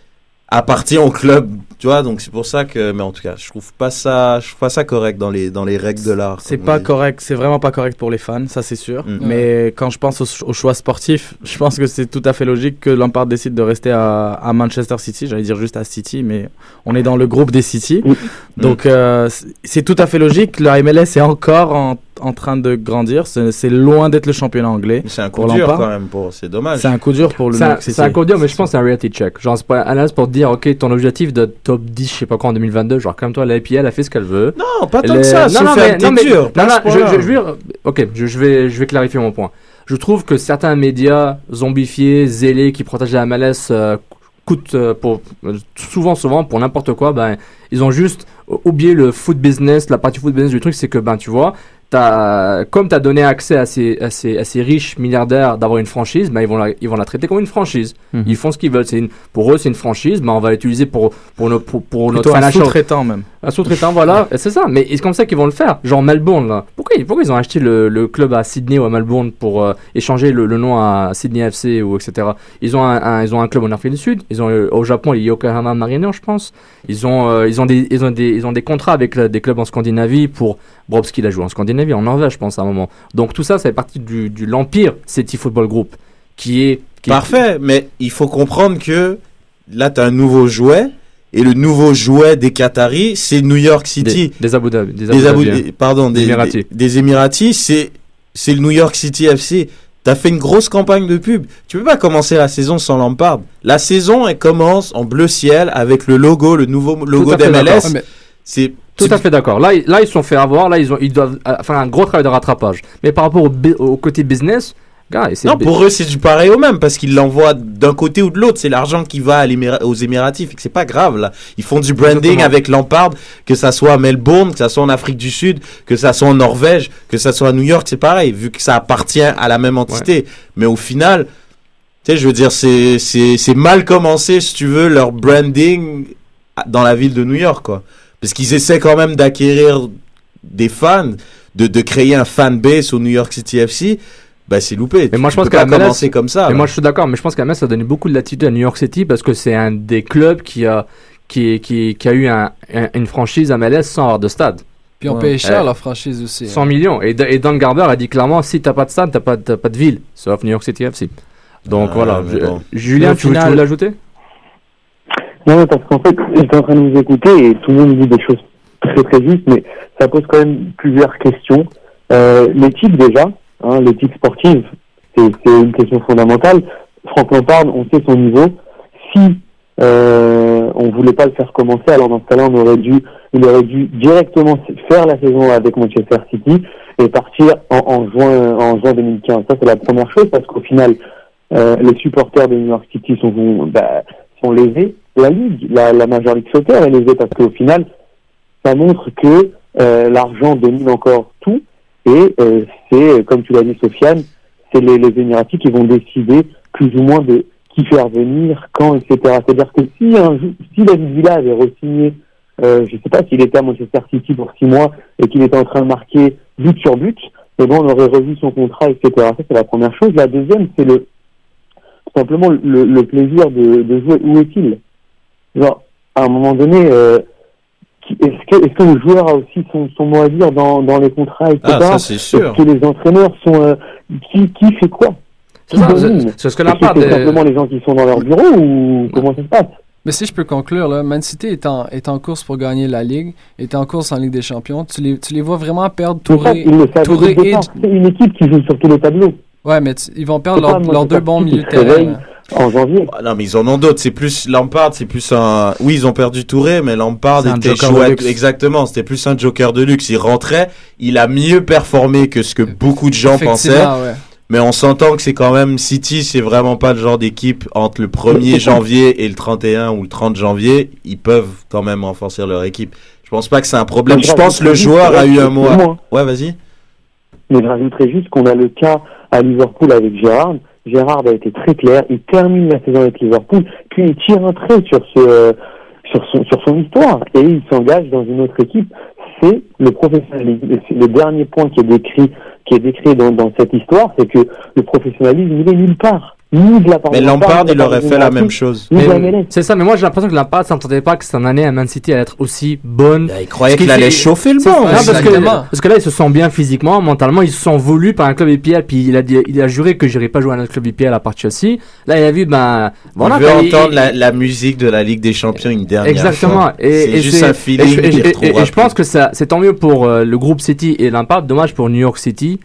appartient au club, tu vois, donc c'est pour ça que, mais en tout cas, je trouve pas ça, je trouve pas ça correct dans les, dans les règles de l'art. C'est pas correct, c'est vraiment pas correct pour les fans, ça c'est sûr. Mm. Mais quand je pense au, au choix sportif, je pense que c'est tout à fait logique que Lampard décide de rester à, à Manchester City. J'allais dire juste à City, mais on est dans le groupe des City. Mm. Donc euh, c'est- tout à fait logique. La MLS est encore en, en train de grandir. C'est loin d'être le championnat anglais. C'est un coup Pour dur Lampard. quand même, pour, c'est dommage. C'est un coup dur pour le C'est un, code dur, mais je pense que c'est un reality check. Genre, c'est pas analyse pour te dire, ok, ton objectif de top 10, je sais pas quoi, en 2022, genre, comme toi, la IPL a fait ce qu'elle veut. Non, pas tant Les- que ça, non, non, mais, non, mais- dur, non, je, je- je vais, ok, je, je vais, je vais clarifier mon point. Je trouve que certains médias zombifiés, zélés, qui protègent la MLS, euh, coûtent euh, pour, euh, souvent, souvent, pour n'importe quoi, ben, ils ont juste oublié le foot business, la partie foot business du truc, c'est que, ben, tu vois, t'as, comme tu as donné accès à ces, à ces, à ces riches milliardaires d'avoir une franchise, ben, ils, vont la, ils vont la traiter comme une franchise. Mhm. Ils font ce qu'ils veulent. Une, pour eux, c'est une franchise, ben, on va l'utiliser pour, pour, nos, pour, pour notre un sous-traitant même. un sous-traitant, voilà, c'est ça. Mais c'est comme ça qu'ils vont le faire. Genre Melbourne, là. Pourquoi, pourquoi ils ont acheté le, le club à Sydney ou à Melbourne pour euh, échanger le, le nom à Sydney FC ou etc. Ils ont un, un- ils ont un club en Afrique du Sud. Ils ont euh, au Japon les Yokohama Mariners, je pense. Ils ont, euh, ils ont des, ils ont des, ils ont des contrats avec des clubs en Scandinavie pour Bobski il a joué en Scandinavie, en Norvège, je pense à un moment. Donc tout ça, ça fait partie du, du l'empire City Football Group, qui est qui est- Parfait, mais il faut comprendre que là, tu as un nouveau jouet, et le nouveau jouet des Qataris, c'est New York City. des, des Abu Dhabi, des Des, Abu Dhabi, hein. des- pardon, des, Émiratis. des, des Émiratis, c'est, c'est le New York City FC. T'as fait une grosse campagne de pub. Tu peux pas commencer la saison sans Lampard. La saison, elle commence en bleu ciel avec le logo, le nouveau logo d'MLS. C'est, Tout à fait d'accord. Là, ils- là, ils se sont fait avoir. Là, ils, ont, ils doivent euh, faire un gros travail de rattrapage. Mais par rapport au, côté business, gars, Non, pour eux, c'est du pareil au même, parce qu'ils l'envoient d'un côté ou de l'autre. C'est l'argent qui va à aux Émiratifs, et que c'est pas grave, là. Ils font du branding Exactement. avec Lampard, que ça soit à Melbourne, que ça soit en Afrique du Sud, que ça soit en Norvège, que ça soit à New York, c'est pareil, vu que ça appartient à la même entité. Mais au final, tu sais, je veux dire, c'est mal commencé, si tu veux, leur branding dans la ville de New York, quoi. Parce qu'ils essaient quand même d'acquérir des fans, de, de créer un fan base au New York City FC. Bah, c'est loupé. Mais moi, Tu je pense la MLS commencer comme ça. Mais moi, je suis d'accord. Mais je pense qu'à ça a donné beaucoup de latitude à New York City parce que c'est un des clubs qui a, qui, qui, qui a eu un, un- une franchise à MLS sans avoir de stade. Puis on Ouais. paye cher la franchise aussi. 100 millions. Et, et Dan Garber a dit clairement si t'as pas de stade, t'as pas, t'as pas de ville. Sauf New York City FC. Donc Ah, voilà. bon. Julien, tu veux, tu final- veux l'ajouter Non, parce qu'en fait, j'étais en train de vous écouter et tout le monde dit des choses très très justes, mais ça pose quand même plusieurs questions. Euh, l'éthique déjà, hein, l'éthique sportive, c'est c'est une question fondamentale. Franck Lampard, on sait son niveau. Si euh, on voulait pas le faire commencer, alors dans ce cas-là, on aurait dû, il aurait dû directement faire la saison avec Manchester City et partir en, en juin, en juin 2015. Ça, c'est la première chose parce qu'au final, euh, les supporters de New York City sont, bah, sont lésés. La Ligue, la, la Major League Soccer est lésée parce qu'au final, ça montre que euh, l'argent domine encore tout et euh, c'est, comme tu l'as dit Sofiane, c'est les, les Émiratis qui vont décider plus ou moins de qui fait revenir, quand, etc. C'est-à-dire que si, un, si David Villa avait re-signé, euh, je sais pas s'il était à Manchester City pour six mois et qu'il était en train de marquer but sur but, mais bon, on aurait revu son contrat, etc. Ça, c'est la première chose. La deuxième, c'est le simplement le, le plaisir de, de jouer. Où est-il? Genre, à un moment donné, euh, est-ce que, est-ce que le joueur a aussi son, son mot à dire dans, dans les contrats, etc. Ah, ça, c'est sûr. Est-ce que les entraîneurs sont... euh, qui, qui fait quoi? C'est ce que Est-ce Lampard c'est est- simplement les gens qui sont dans leur bureau ou comment ça se passe? Mais si je peux conclure, là, Man City est en, est en course pour gagner la Ligue, est en course en Ligue des Champions. Tu les, tu les vois vraiment perdre Touré. Touré et-. C'est une équipe qui joue sur tous les tableaux. Ouais, mais tu- ils vont perdre leurs deux bons City En janvier. Ah non, mais ils en ont d'autres. C'est plus Lampard, c'est plus un. Oui, ils ont perdu Touré, mais Lampard était luxe. Exactement, c'était plus un joker de luxe. Il rentrait, il a mieux performé que ce que beaucoup de gens pensaient. Ouais. Mais on s'entend que c'est quand même City, c'est vraiment pas le genre d'équipe entre le 1er janvier et le 31 ou le 30 janvier, ils peuvent quand même renforcer leur équipe. Je pense pas que c'est un problème. Je pense que le joueur a eu un Excuse-moi, Ouais, vas-y. Mais je rajouterais juste qu'on a le cas à Liverpool avec Gérard. Gérard a été très clair. Il termine la saison avec Liverpool, puis il tire un trait sur ce, euh, sur son, sur son histoire et il s'engage dans une autre équipe. C'est le professionnalisme. Le dernier point qui est décrit, qui est décrit dans, dans cette histoire, c'est que le professionnalisme, il est nulle part. Ni de la part Mais de Lampard, il aurait fait la même chose. C'est ça, mais moi j'ai l'impression que Lampard s'entendait pas que cette année à Man City allait être aussi bonne. Il croyait qu'il allait chauffer le banc. non, parce, que, exactement. parce que là, ils se sont bien physiquement, mentalement, ils se sont voulus par un club IPL, puis il a, dit, il a juré que j'irai pas jouer à un autre club IPL à part Chelsea. Là, il a vu, ben, voilà. on veut quoi, il- entendre il- la, la musique de la Ligue des Champions une dernière Exactement. fois. Et, C'est et juste un feeling et je, et qu'il je- et- retrouvera et je pense que c'est tant mieux pour euh, le groupe City et Lampard, dommage pour New York City.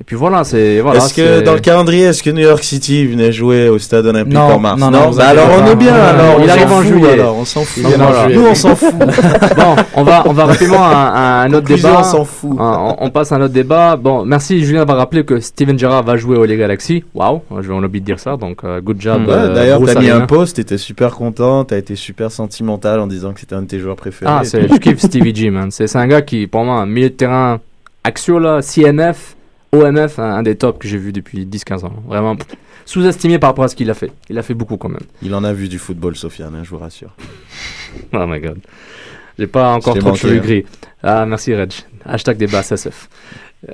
Et puis voilà, c'est voilà. est-ce que dans le calendrier, est-ce que New York City venait jouer au stade olympique Non, en mars non, non, vous bah alors on est bien. Non, alors il on arrive s'en en fout, juillet. Alors on s'en fout. Voilà. Nous on s'en fout. bon, on va on va rapidement à, à un autre Conclusion, débat. on s'en fout. On, on passe à un autre débat. Bon, merci Julien d'avoir rappelé que Steven Gerrard va jouer au Les Galaxy. Waouh, je- on oublie de dire ça, donc euh, good job. Ouais, euh, D'ailleurs, t'as mis Arena. un post, t'étais super content, t'as été super sentimental en disant que c'était un de tes joueurs préférés. Ah, c'est, je kiffe Stevie G, man. C'est, c'est un gars qui, pour moi, un milieu de terrain axio, là, CNF, OMF, un, un des tops que j'ai vu depuis 10-15 ans. Vraiment sous-estimé par rapport à ce qu'il a fait. Il a fait beaucoup quand même. Il en a vu du football, Sofiane, hein, je vous rassure. Oh my god. J'ai pas encore trop de manqué, cheveux hein. gris. Ah, merci Reg. Hashtag débat SF.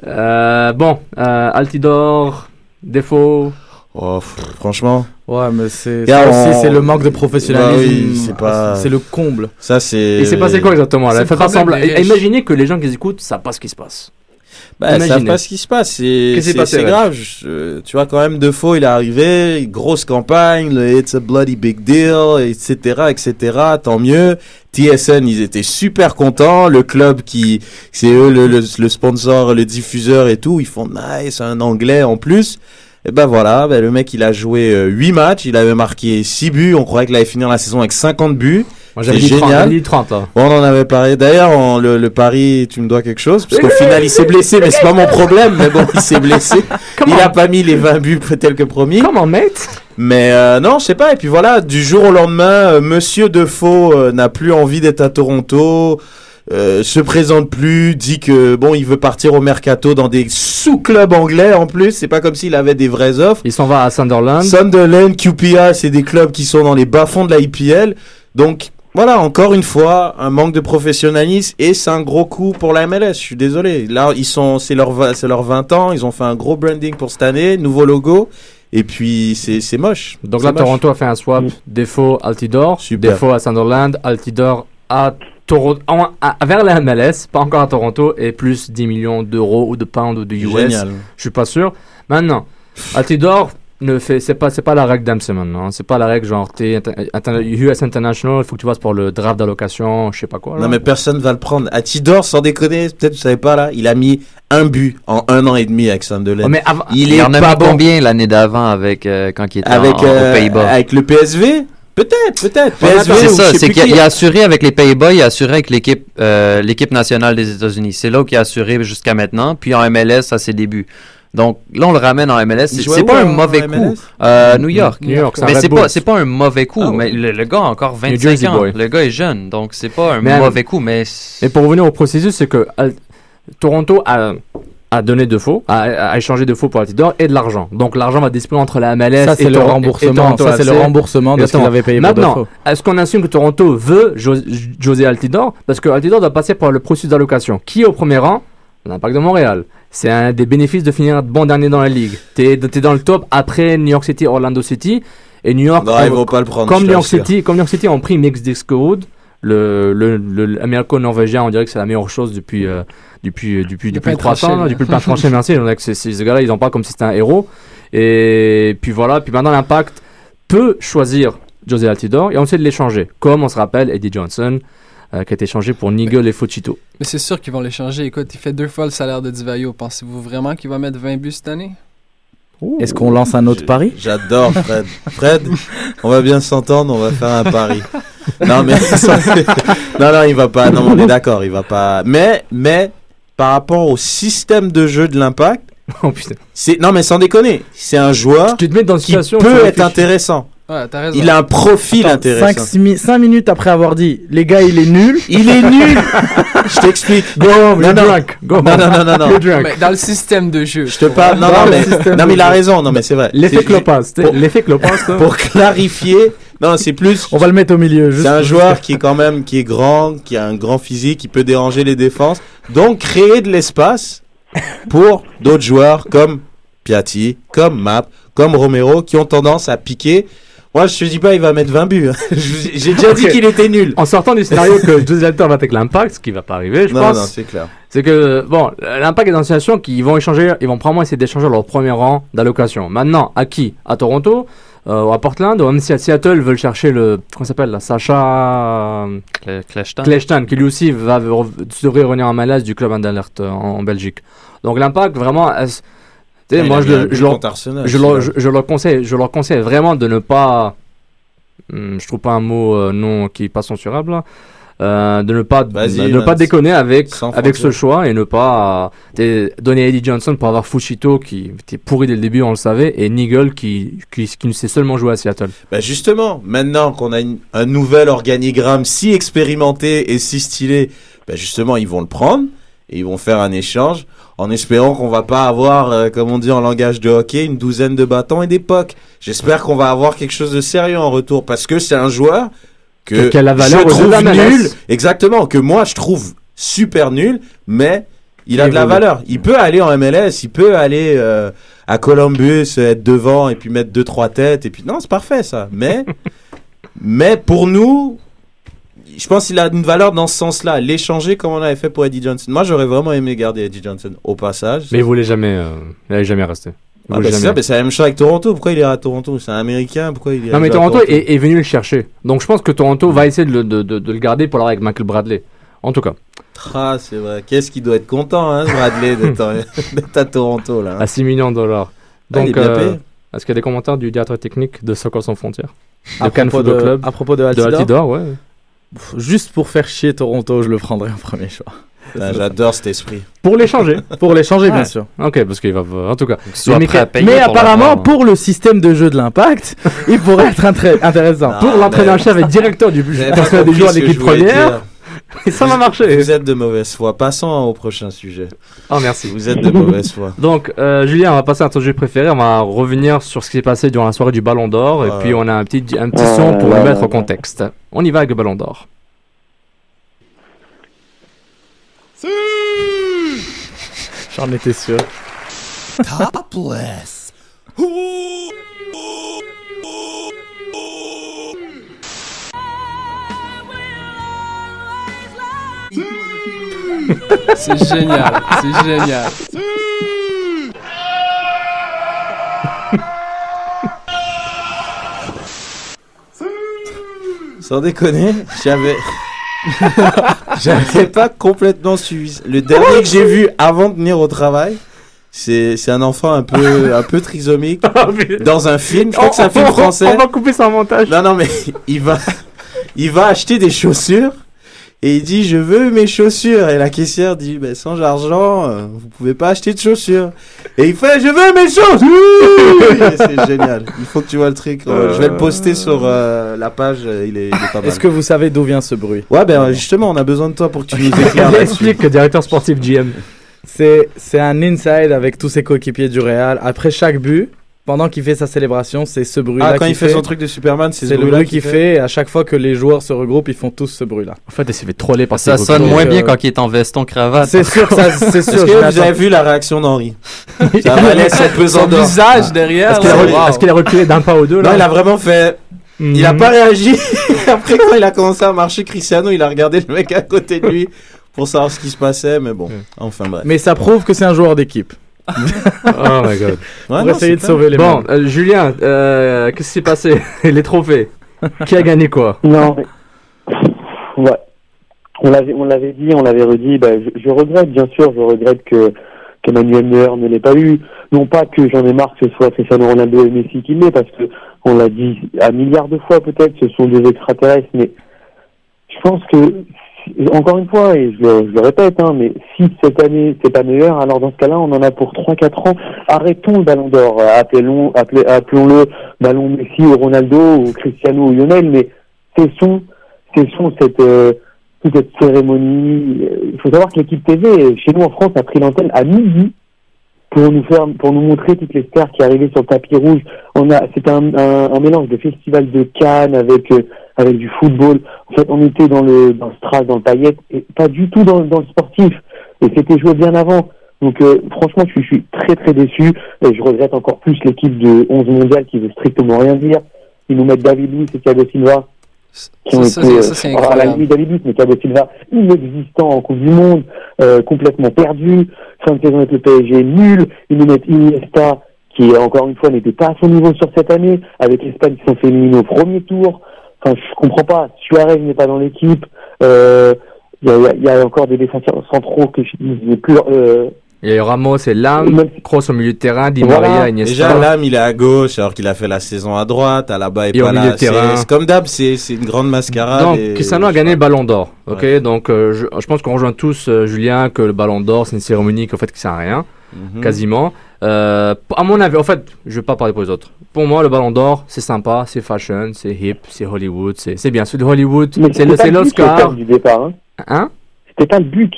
Euh, bon, euh, Altidor, défaut. Oh, pff, franchement, Ouais, mais c'est ça aussi, c'est le manque de professionnalisme. Bah oui, c'est pas- C'est le comble. ça c'est. Il s'est passé quoi exactement là? Faites pas semblant. Imaginez que les gens qui écoutent savent pas ce qui se passe. Bah, ils savent Imaginez. pas ce qui se passe. C'est Reg grave. Je- tu vois, quand même, Defoe, il est arrivé, grosse campagne, le It's a bloody big deal, etc., etc. Tant mieux. TSN, ils étaient super contents. Le club qui, c'est eux le, le, le sponsor, le diffuseur et tout, ils font nice, un anglais en plus. Et ben voilà, ben le mec il a joué 8 matchs, il avait marqué 6 buts, on croyait qu'il allait finir la saison avec 50 buts. Moi j'avais C'est dit 30, génial. j'avais dit 30 là. Bon, on en avait parlé. D'ailleurs, on- le, le pari, tu me dois quelque chose, parce qu'au final, il s'est blessé, mais c'est pas mon problème. Mais bon, il s'est blessé. il a pas mis les 20 buts tel que promis. Comment, mate Mais euh, non, je sais pas. Et puis voilà, du jour au lendemain, euh, Monsieur Defoe euh, n'a plus envie d'être à Toronto. Euh, se présente plus, dit que bon, il veut partir au mercato dans des sous-clubs anglais en plus. C'est pas comme s'il avait des vraies offres. Il s'en va à Sunderland. Sunderland, QPR, c'est des clubs qui sont dans les bas-fonds de la IPL. Donc voilà, encore une fois, un manque de professionnalisme et c'est un gros coup pour la MLS. Je suis désolé. Là, ils sont, c'est leur, c'est leur 20 ans. Ils ont fait un gros branding pour cette année, nouveau logo. Et puis c'est, c'est moche. Donc là, moche. Toronto a fait un swap Mm. défaut Altidor, Super. défaut à Sunderland, Altidor à Toronto, vers la MLS, pas encore à Toronto, et plus 10 millions d'euros ou de pounds ou de US. Génial. Je suis pas sûr. Maintenant, Altidor ne fait, c'est pas, c'est pas la règle d'Amse maintenant. hein. C'est pas la règle genre t'es inter- US International, il faut que tu passes pour le draft d'allocation, je sais pas quoi. là. Non mais personne va le prendre. À Tidor, sans déconner, peut-être vous savez pas là, il a mis un but en un an et demi avec Sunderland. Oh, mais il Il est en a pas mis bon combien l'année d'avant avec euh, quand il était avec en- euh, aux Pays-Bas? avec le PSV. Peut-être, peut-être. C'est ça, c'est qu'il a, qui. il a assuré avec les Pays-Bas, il a assuré avec l'équipe euh, l'équipe nationale des États-Unis. C'est là qu'il a assuré jusqu'à maintenant, puis en MLS à ses débuts. Donc là, on le ramène en MLS. Il C'est pas un mauvais coup. Euh, New York. New York, c'est un mais c'est pas c'est pas un mauvais coup. Ah, mais le, le gars a encore 25 Jersey ans. boy. Le gars est jeune, donc c'est pas un Mais, mauvais coup. Mais Et pour revenir au processus, c'est que Al- Toronto a, à donner de faux, à échanger de faux pour Altidore et de l'argent. Donc l'argent va distribuer entre la MLS Ça, et le et remboursement. Toronto Ça, c'est le remboursement de ce qu'ils avaient payé pour Maintenant, est-ce qu'on assume que Toronto veut Jo- José Altidore? Parce que Altidore doit passer par le processus d'allocation. Qui est au premier rang? L'Impact de Montréal. C'est un des bénéfices de finir bon dernier dans la ligue. T'es es dans le top après New York City, Orlando City. Et New York, Non, ils vont pas le prendre. comme New York. City, comme New York City ont pris Mix Discode, le, le, le, l'américo-norvégien, on dirait que c'est la meilleure chose depuis, euh, depuis, depuis, Le depuis pain 300, tranché, là, là. depuis le pain tranché, merci. On dirait que c'est- c'est- ces gars-là, ils en parlent comme si c'était un héros. Et puis voilà, puis maintenant l'Impact peut choisir José Altidore et ensuite l'échanger. Comme on se rappelle Eddie Johnson, euh, qui a été échangé pour Nigel et Fuchito. Mais c'est sûr qu'ils vont l'échanger. Écoute, il fait deux fois le salaire de Divayo. Pensez-vous vraiment qu'il va mettre 20 buts cette année? Est-ce qu'on lance un autre pari? J'adore Fred. Fred, on va bien s'entendre, on va faire un pari. Non mais non non, il va pas. Non, on est d'accord, il va pas. Mais mais par rapport au système de jeu de l'Impact, Oh non mais sans déconner, c'est un joueur Tu te mets dans une qui peut être intéressant. Ouais, t'as raison. Il a un profil 5, intéressant. minutes après avoir dit les gars, il est nul. Il est nul. Je t'explique. Go home, Non, non. drunk. Go Non home. non non non non. You're drunk. Mais dans le système de jeu. Je te parle. Non non mais non mais il a raison. Non mais c'est vrai. L'effet Clopas. pour- L'effet Clopas. Pour clarifier. Non c'est plus. On va le mettre au milieu. Juste C'est un joueur qui est quand même qui est grand, qui a un grand physique, qui peut déranger les défenses. Donc créer de l'espace pour d'autres joueurs comme Piatti, comme Map, comme Romero qui ont tendance à piquer. Moi, je te dis pas il va mettre 20 buts. J'ai déjà dit qu'il était nul. En sortant du scénario que José Altidore va avec l'Impact, ce qui va pas arriver, je non, pense. non, c'est clair. C'est que, bon, l'Impact est dans une situation qu'ils vont échanger, ils vont probablement essayer d'échanger leur premier rang d'allocation. Maintenant, à qui? À Toronto? Euh, ou à Portland, ou même si à Seattle veulent chercher le, comment ça s'appelle, là, Sacha Kleshtan. Kleshtan, qui lui aussi va re- devrait revenir en malaise du club d'alerte en, en Belgique. Donc l'Impact, vraiment, tu sais, Il moi je, le- je leur, Arsenal, je, leur, je, conseille, je leur conseille vraiment de ne pas, hum, je trouve pas un mot euh, non qui est pas censurable, là. Euh, de ne pas de ne pas déconner avec avec ce choix et ne pas euh, donner Eddie Johnson pour avoir Fushito qui était pourri dès le début on le savait et Nigel qui qui, qui ne sait seulement jouer à Seattle. Bah justement, maintenant qu'on a une- un nouvel organigramme si expérimenté et si stylé, bah justement ils vont le prendre et ils vont faire un échange en espérant qu'on va pas avoir, euh, comme on dit en langage de hockey, une douzaine de bâtons et des pucks. J'espère qu'on va avoir quelque chose de sérieux en retour parce que c'est un joueur que a la valeur je trouve nul, exactement, que moi je trouve super nul, mais il a de la valeur. Il peut aller en MLS, il peut aller euh, à Columbus, être devant et puis mettre deux trois têtes et puis non, c'est parfait ça. Mais mais pour nous, je pense qu'il a une valeur dans ce sens-là. L'échanger comme on avait fait pour Eddie Johnson. Moi, j'aurais vraiment aimé garder Eddie Johnson au passage. mais il voulait jamais euh, il allait jamais rester Ah, bah, c'est ça, mais c'est la même chose avec Toronto. Pourquoi il est à Toronto? C'est un Américain. Pourquoi il est non mais Toronto? Est, est venu le chercher donc je pense que Toronto va essayer de, le- de, de, de le garder pour l'avoir avec Michael Bradley en tout cas Ah, c'est vrai. Qu'est-ce qu'il doit être content, hein, Bradley, d'être à Toronto là. hein. à 6 millions de dollars Ah, donc euh, payé. est-ce qu'il y a des commentaires du directeur technique de Soccer sans frontières? À de Cannes Football Club? à propos de Altidore ouais juste pour faire chier Toronto, je le prendrais en premier choix. Ah, J'adore cet esprit. pour l'échanger Pour l'échanger, bien Ouais. sûr. ok parce qu'il va en tout cas Mais prêts à payer Mais pour apparemment, hein. pour le système de jeu de l'impact, il pourrait être intéressant. Non. pour l'entraîneur-chef et directeur du Vous avez pas personnel des joueurs voulais première, dire. Et ça va marcher. Vous êtes de mauvaise foi. Passons au prochain sujet. Oh, merci. Vous êtes de mauvaise foi. Donc, euh, Julien, on va passer à ton jeu préféré. On va revenir sur ce qui s'est passé durant la soirée du Ballon d'Or. Et puis, on a un petit, un petit son pour le mettre au contexte. On y va avec le Ballon d'Or. J'en étais sûr. Topless. C'est génial. C'est génial. Sans déconner, j'avais. j'avais pas complètement suivi. Le dernier que j'ai vu avant de venir au travail, c'est c'est un enfant un peu, un peu trisomique dans un film. Je crois que c'est un film français. On va couper son montage. Non, non, mais il va, il va acheter des chaussures et il dit Je veux mes chaussures. Et la caissière dit ben, Sans argent, euh, vous pouvez pas acheter de chaussures. Et il fait Je veux mes chaussures C'est génial. Il faut que tu vois le truc. Euh, Je vais le poster sur euh, la page. euh, Il est, il est pas mal. Est-ce que vous savez d'où vient ce bruit? Ouais, ben justement, on a besoin de toi pour que tu nous éclaires. Explique, directeur sportif GM. C'est c'est un inside avec tous ses coéquipiers du Real. Après chaque but, pendant qu'il fait sa célébration, c'est ce bruit-là. Ah, quand il fait son truc de Superman, c'est ce C'est le bruit qu'il qu'il fait. Et à chaque fois que les joueurs se regroupent, ils font tous ce bruit-là. En fait, il s'est fait troller par Ça sonne moins bien euh, quand il est en veston cravate. C'est sûr, ça, c'est sûr. Est-ce que vous avez vu la réaction d'Henri Ça valait cette Son visage derrière. Est-ce qu'il a, reculé d'un pas ou deux là Non, il a vraiment fait. Il a Mhm. pas réagi. Après, quand il a commencé à marcher, Cristiano, il a regardé le mec à côté de lui pour savoir ce qui se passait. Mais bon, enfin bref. Mais ça prouve que c'est un joueur d'équipe. Oh my god. Ouais, essayer de sauver les Bon, euh, Julien, euh, qu'est-ce qui s'est passé Les trophées. Qui a gagné quoi? Non, ouais. On l'avait, on l'avait dit, on l'avait redit. Bah, je, je regrette, bien sûr, je regrette que que Manuel Neuer ne l'ait pas eu. Non pas que j'en ai marre que ce soit Cristiano Ronaldo et Messi qui l'ait, parce que on l'a dit à milliards de fois peut-être, ce sont des extraterrestres. Mais je pense que encore une fois, et je le, répète, hein, mais si cette année c'est pas meilleur, alors dans ce cas-là, on en a pour 3-4 ans. Arrêtons le Ballon d'Or, appelons, appelons-le Ballon Messi ou Ronaldo ou Cristiano ou Lionel, mais cessons, cessons cette euh, toute cette cérémonie. Il faut savoir que l'équipe TV chez nous en France a pris l'antenne à midi pour nous faire, pour nous montrer toutes les stars qui arrivaient sur le tapis rouge. On a, c'était un, un, un mélange de festival de Cannes avec euh, avec du football. En fait, on était dans le dans le strass, dans le paillette, et pas du tout dans, dans le sportif. Et c'était joué bien avant. Donc euh, franchement, je suis, je suis très très déçu. Et je regrette encore plus l'équipe de 11 mondial qui veut strictement rien dire. Ils nous mettent David Luiz et Thiago Silva qui ont Ça, été, euh, ça, alors, à la limite David Luiz, mais Thiago Silva inexistant en Coupe du Monde, euh, complètement perdu. Fin de saison avec le PSG nul. Ils nous mettent Iniesta qui encore une fois n'était pas à son niveau sur cette année, avec l'Espagne qui s'en fait éliminer au premier tour. Enfin, je comprends pas. Suarez n'est pas dans l'équipe. Euh, Il y, a, il y a encore des défenseurs centraux que je n'ai plus. Euh, Il y a Ramos et Lam, Même- Kroos au milieu de terrain, Di Voilà. Maria, Iniesta. Déjà, l'âme, il est à gauche, alors qu'il a fait la saison à droite. À là-bas, il Et est au pas milieu là. de terrain. C'est c'est comme d'hab, c'est c'est une grande mascarade. Donc, et- Cristiano a gagné le ballon d'or. Ok, Ouais. donc euh, je, je pense qu'on rejoint tous, euh, Julien, que le ballon d'or, c'est une cérémonie qu'en fait, qui sert à rien, Mhm. quasiment. Euh, à mon avis, en fait, je vais pas parler pour les autres. Pour moi, le ballon d'or, c'est sympa, c'est fashion, c'est hip, c'est Hollywood, c'est c'est bien. Celui de Hollywood, mais c'est le- c'était c'est pas le but, l'Oscar. du départ. Hein. Hein? C'était pas le but.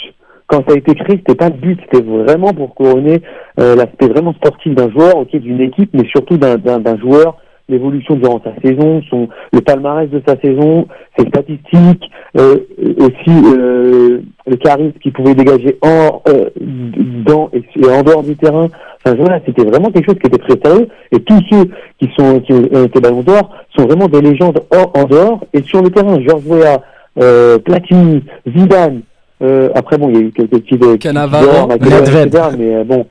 Quand ça a été créé, c'était pas le but. C'était vraiment pour couronner euh, l'aspect vraiment sportif d'un joueur, ok, d'une équipe, mais surtout d'un joueur, l'évolution durant sa saison, son le palmarès de sa saison, ses statistiques, euh, aussi euh, le charisme qu'il pouvait dégager en euh, dans et, et en dehors du terrain. Enfin voilà, c'était vraiment quelque chose qui était très sérieux. Et tous ceux qui sont qui ont été ballons d'or sont vraiment des légendes hors, en dehors et sur le terrain. Georges Weah, euh, Platini, Zidane. Euh, après bon, il y a eu quelques petits Owen, Nedved. etc., mais euh, bon.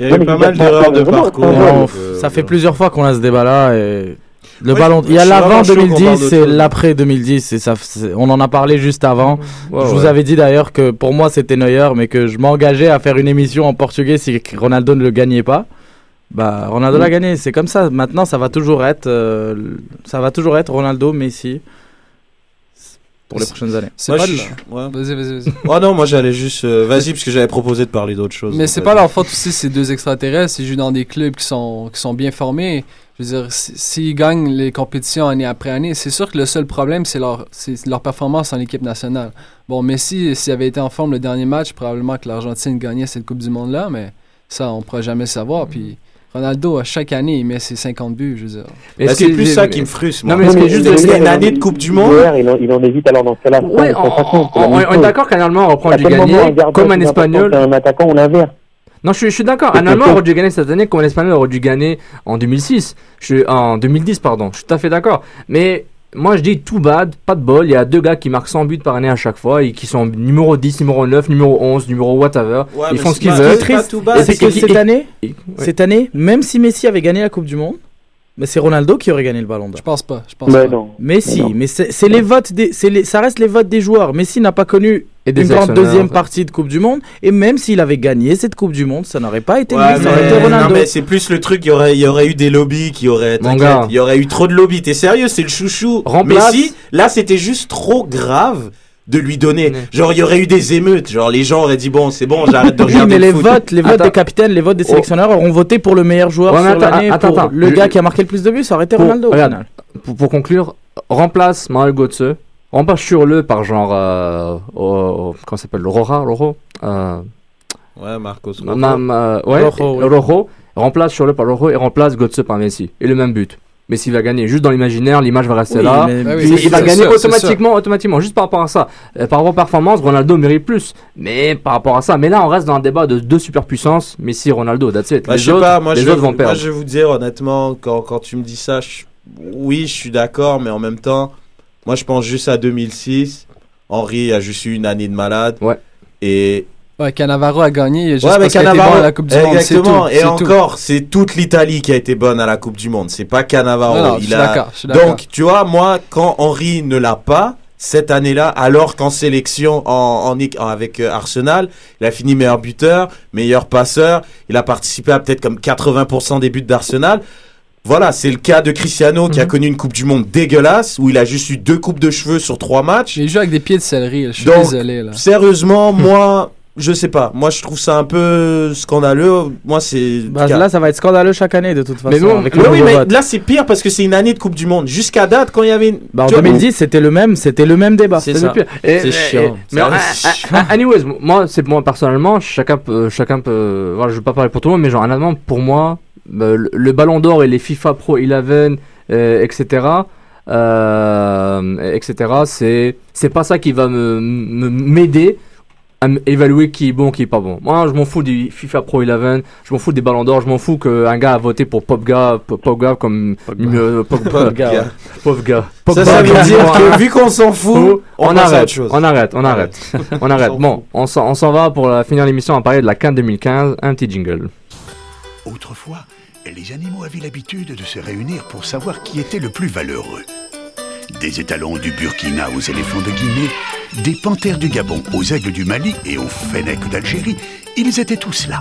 Il y a eu pas mal d'erreurs de parcours. Non, f- euh, ça fait voilà. plusieurs fois qu'on a ce débat-là et le Ouais, ballon. Il y a l'avant vraiment chaud qu'on parle 2010 d'autre et l'après 2010. Et ça, on en a parlé juste avant. Ouais, je ouais. vous avais dit d'ailleurs que pour moi c'était Neuer, mais que je m'engageais à faire une émission en portugais si Ronaldo ne le gagnait pas. Bah Ronaldo l'a gagné, c'est comme ça. Maintenant ça va toujours être, euh, ça va toujours être Ronaldo, Messi pour les C'est- prochaines années. C'est pas je ouais. Vas-y, vas-y, vas-y. Oh non, moi j'allais juste. euh, Vas-y, parce que j'avais proposé de parler d'autre chose. Mais c'est pas leur faute aussi, ces deux extraterrestres. Ils jouent dans des clubs qui sont, qui sont bien formés. Je veux dire, si- s'ils gagnent les compétitions année après année, c'est sûr que le seul problème, c'est leur, c'est leur performance en équipe nationale. Bon, Messi, s'il avait été en forme le dernier match, probablement que l'Argentine gagnait cette Coupe du Monde-là, mais ça, on pourra jamais savoir. Puis Ronaldo, à chaque année, il met ses 50 buts, je veux dire. Bah, c'est plus ça qui me frustre. Non, mais que juste de- C'est une année de Coupe du Monde. Il, en, il en évite alors dans ce cas-là. Ouais, on, c'est on- on- on est d'accord qu'un Allemand reprend du un gardien comme un Espagnol. qu'un attaquant ou l'inverse Non, je suis, je suis d'accord. Un C'est Allemand aurait dû gagner cette année comme un Espagnol aurait dû gagner en 2006. Je suis, en 2010, pardon. Je suis tout à fait d'accord. Mais moi, je dis tout bad, pas de bol. Il y a deux gars qui marquent 100 buts par année à chaque fois et qui sont numéro 10, numéro 9, numéro 11, numéro whatever. Ouais, Ils font ce qu'ils veulent. c'est c'est que cette et- année, Et- ouais. cette année, même si Messi avait gagné la Coupe du Monde, mais c'est Ronaldo qui aurait gagné le Ballon d'Or. Je pense pas. Je pense Mais pas. non. Messi, Mais non. mais c'est c'est les votes, des, c'est les, ça reste les votes des joueurs. Messi n'a pas connu Et une grande deuxième partie de Coupe du Monde, et même s'il avait gagné cette Coupe du Monde, ça n'aurait pas été Ouais, lui, ça aurait été non, Ronaldo. mais c'est plus le truc, il y aurait, il y aurait eu des lobbies qui auraient. Mon t'inquiète, gars. Il y aurait eu trop de lobbies. T'es sérieux, c'est le chouchou. Remplace- Mais si, là c'était juste trop grave de lui donner. Genre, il y aurait eu des émeutes. Genre, les gens auraient dit bon, c'est bon, j'arrête de Oui, regarder mais le les foot. votes, les votes Attends. des capitaines, les votes des Oh. sélectionneurs auront voté pour le meilleur joueur Ouais, sur attends, l'année. attends, pour attends. Le Je- gars qui a marqué le plus de buts, ça aurait été Pour- Ronaldo. au regarde. final. Pour, pour conclure, remplace Mario Götze, passe sur le par genre, euh, au- comment ça s'appelle, Rora, Roro, euh, Ouais, Marcos. ma- ma- ma- ouais, Rojo, oui. Rojo, remplace sur le par Rojo et remplace Götze par Messi. Et le même but. Messi va gagner. Juste dans l'imaginaire, l'image va rester Oui, là. mais- Ah oui, il va gagner sûr, automatiquement, automatiquement, juste par rapport à ça. Euh, par rapport aux performances, Ronaldo mérite plus. Mais par rapport à ça, mais là, on reste dans un débat de deux superpuissances, Messi et Ronaldo. That's it. Bah, les je sais autres, pas, moi, les je, autres vont moi, perdre. je vais vous dire honnêtement, quand, quand tu me dis ça, je- oui, je suis d'accord, mais en même temps, moi je pense juste à 2006. Henri a juste eu une année de malade. Ouais. Et Ouais, Cannavaro a gagné juste ouais, mais parce Cannavaro, bon à la Coupe du Monde. exactement. tout, et tout. encore, c'est toute l'Italie qui a été bonne à la Coupe du Monde. C'est pas Cannavaro. Non, non, je Il suis a-. Donc, tu vois, moi, quand Henri ne l'a pas, cette année-là, alors qu'en sélection en, en équ- en- avec euh, Arsenal, il a fini meilleur buteur, meilleur passeur, il a participé à peut-être comme 80% des buts d'Arsenal. Voilà, c'est le cas de Cristiano qui a Mhm. connu une Coupe du Monde dégueulasse, où il a juste eu deux coupes de cheveux sur trois matchs. il joue avec des pieds de céleri. Je suis Donc, désolé. Là. Sérieusement, moi, je sais pas. Moi, je trouve ça un peu scandaleux. Moi, c'est... Bah, là, ça va être scandaleux chaque année de toute façon. Mais avec Mais le oui, mais vote. là, c'est pire parce que c'est une année de Coupe du Monde. Jusqu'à date, quand il y avait une... Bah, en tu vois, 2010, c'était le même, c'était le même débat. C'est ça. le pire. Et- C'est et- chiant. mais anyways, moi, c'est moi personnellement, chacun peut, chacun peut. Voilà, je veux pas parler pour tout le monde, mais genre, honnêtement, pour moi, euh, le, le Ballon d'Or et les FIFA Pro 11, euh, etc. Euh, etc. C'est, c'est pas ça qui va me, me- m'aider à évaluer qui est bon, qui est pas bon. Moi, je m'en fous du FIFA Pro 11, je m'en fous des Ballons d'Or, je m'en fous qu'un gars a voté pour Popga, P- Pogba comme euh, Pogba, Pogba. Pogba. Ça, Pogba ça veut dire que vu qu'on s'en fout, on, on, arrête, chose. on arrête, on arrête, on arrête. s'en Bon, on s'en, on s'en va pour la, finir l'émission à parler de la CAN 2015. Un petit jingle. Autrefois, les animaux avaient l'habitude de se réunir pour savoir qui était le plus valeureux. Des étalons du Burkina aux éléphants de Guinée, des panthères du Gabon aux aigles du Mali et aux fennecs d'Algérie, ils étaient tous là.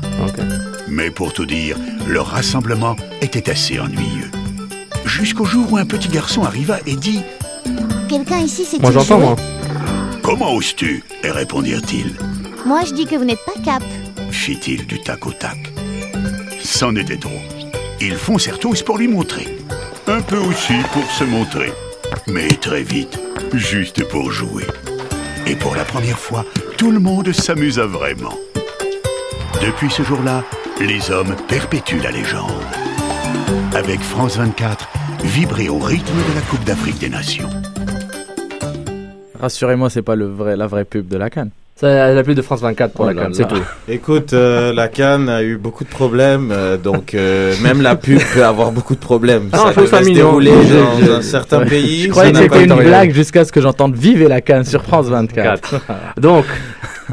Mais pour tout dire, leur rassemblement était assez ennuyeux. Jusqu'au jour où un petit garçon arriva et dit Quelqu'un ici sait Moi j'entends moi. Comment oses-tu? répondirent-ils, Moi je dis que vous n'êtes pas cap. fit-il du tac au tac. C'en était trop. Ils foncèrent tous pour lui montrer. Un peu aussi pour se montrer. Mais très vite, juste pour jouer. Et pour la première fois, tout le monde s'amusa vraiment. Depuis ce jour-là, les hommes perpétuent la légende. Avec France 24, vibrez au rythme de la Coupe d'Afrique des Nations. Rassurez-moi, c'est pas vrai, la vraie pub de la canne. C'est la pub de France 24 pour Oh la là CAN, là. c'est tout. Écoute, euh, la Cannes a eu beaucoup de problèmes, euh, donc euh, même la pub peut avoir beaucoup de problèmes. Non, ça trouve ça devait se dérouler dans un certain pays. Je croyais que c'était une blague jusqu'à ce que j'entende Vive la canne sur France 24. Donc,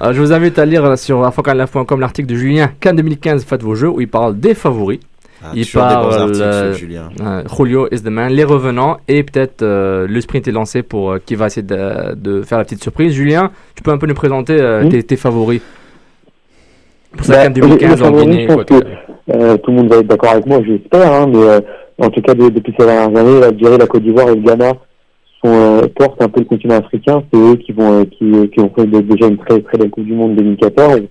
euh, je vous invite à lire sur afrocanlife.com l'article de Julien CAN 2015 Faites vos jeux où il parle des favoris. Ah, Il parle, articles, euh, Julien. Euh, Julio is the man, les revenants et peut-être euh, le sprint est lancé pour euh, qui va essayer de, de faire la petite surprise. Julien, tu peux un peu nous présenter euh, tes, tes favoris? Pour Bah, sa CAN 2015 les en favoris, Guinée. je pense quoi, que- Euh, tout le monde va être d'accord avec moi, j'espère, hein, mais euh, en tout cas de- depuis ces dernières années, l'Algérie, la Côte d'Ivoire et le Ghana sont, euh, portent un peu le continent africain. C'est eux qui vont euh, qui, qui ont fait déjà une très très belle Coupe du Monde 2014.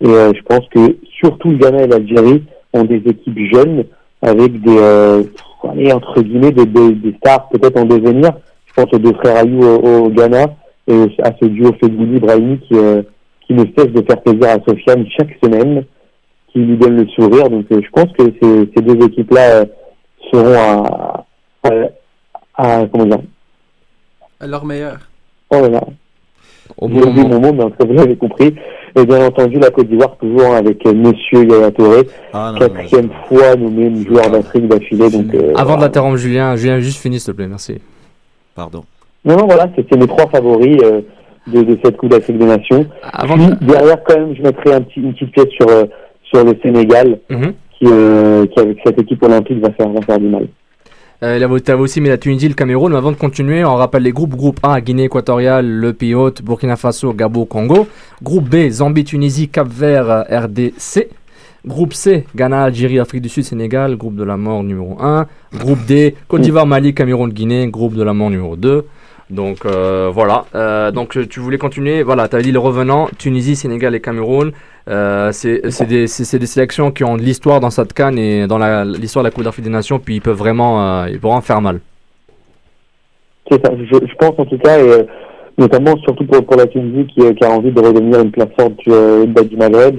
Et euh, je pense que surtout le Ghana et l'Algérie ont des équipes jeunes avec des euh, allez, entre guillemets des, des, des stars peut-être en devenir. Je pense aux deux frères Ayou au, au Ghana et à ce duo Fegouli Brahimi qui euh, qui ne cesse de faire plaisir à Sofiane chaque semaine qui lui donne le sourire. Donc euh, je pense que ces, ces deux équipes-là euh, seront à, à, à- comment dire À leur meilleur. Oh là là, Au bon moment. mon mot, mais en tout cas, vous l'avez compris. Et bien entendu, la Côte d'Ivoire toujours avec euh, Monsieur Yaya Touré, Ah, non, quatrième fois nommé joueur d'Afrique d'affilée. Donc euh, Avant voilà. l'interrompre, Julien, Julien, juste fini s'il te plaît, merci. Pardon. non, non, voilà, c'était mes trois favoris euh, de, de cette Coupe d'Afrique des Nations. Avant Puis, de... derrière, quand même, je mettrai un petit, une petite pièce sur euh, sur le Sénégal, Mhm. qui, euh, qui avec cette équipe olympique va faire va faire du mal. Euh, là, tu avais aussi mis la Tunisie, le Cameroun. Mais avant de continuer, on rappelle les groupes. Groupe A, Guinée équatoriale, le pays hôte, Burkina Faso, Gabon, Congo. Groupe B, Zambie, Tunisie, Cap Vert, euh, RDC. Groupe C, Ghana, Algérie, Afrique du Sud, Sénégal, groupe de la mort numéro 1. Groupe D, Côte d'Ivoire, Mali, Cameroun, Guinée, groupe de la mort numéro 2. Donc euh, voilà. Euh, donc tu voulais continuer. Voilà, tu as dit le revenant, Tunisie, Sénégal et Cameroun. Euh, c'est des, des sélections qui ont de l'histoire dans cette canne et dans l'histoire de la Coupe d'Afrique des Nations, puis ils peuvent vraiment, euh, ils pourront faire mal. C'est ça, je, pense en tout cas, et euh, notamment surtout pour, la Tunisie qui, euh, qui a envie de redevenir une place forte du, euh, du Maghreb,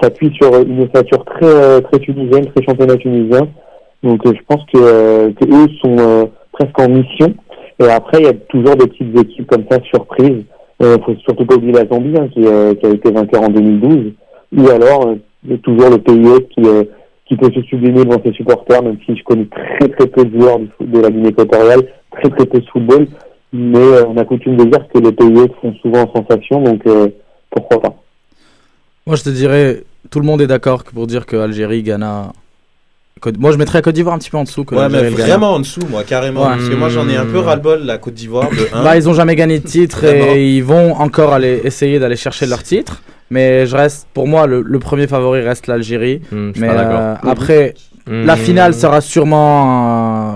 s'appuie sur une ossature très tunisienne, très championnat tunisien. Donc je pense que, que eux sont presque en mission. Et après, il y a toujours des petites équipes comme ça, surprises. Euh, faut surtout pas oublier la Zambie, hein, qui, euh, qui a été vainqueur en 2012. Ou alors, euh, toujours le pays hôte qui, euh, qui peut se sublimer devant ses supporters, même si je connais très très peu de joueurs de la Guinée équatoriale, très très peu de football. Mais euh, on a coutume de dire que les pays hôtes font souvent sensation, donc pourquoi pas. Moi, je te dirais, tout le monde est d'accord pour dire que Algérie, Ghana. Côte- Moi, je mettrais Côte d'Ivoire un petit peu en dessous. Que Ouais, mais vraiment en dessous, moi, carrément. Ouais. Parce que moi, j'en ai un peu ras-le-bol, la Côte d'Ivoire, de 1. Bah, ils ont jamais gagné de titre et ils vont encore aller essayer d'aller chercher leur titre. Mais je reste, pour moi, le, le premier favori reste l'Algérie. Hmm, mais euh, après, Hmm. la finale sera sûrement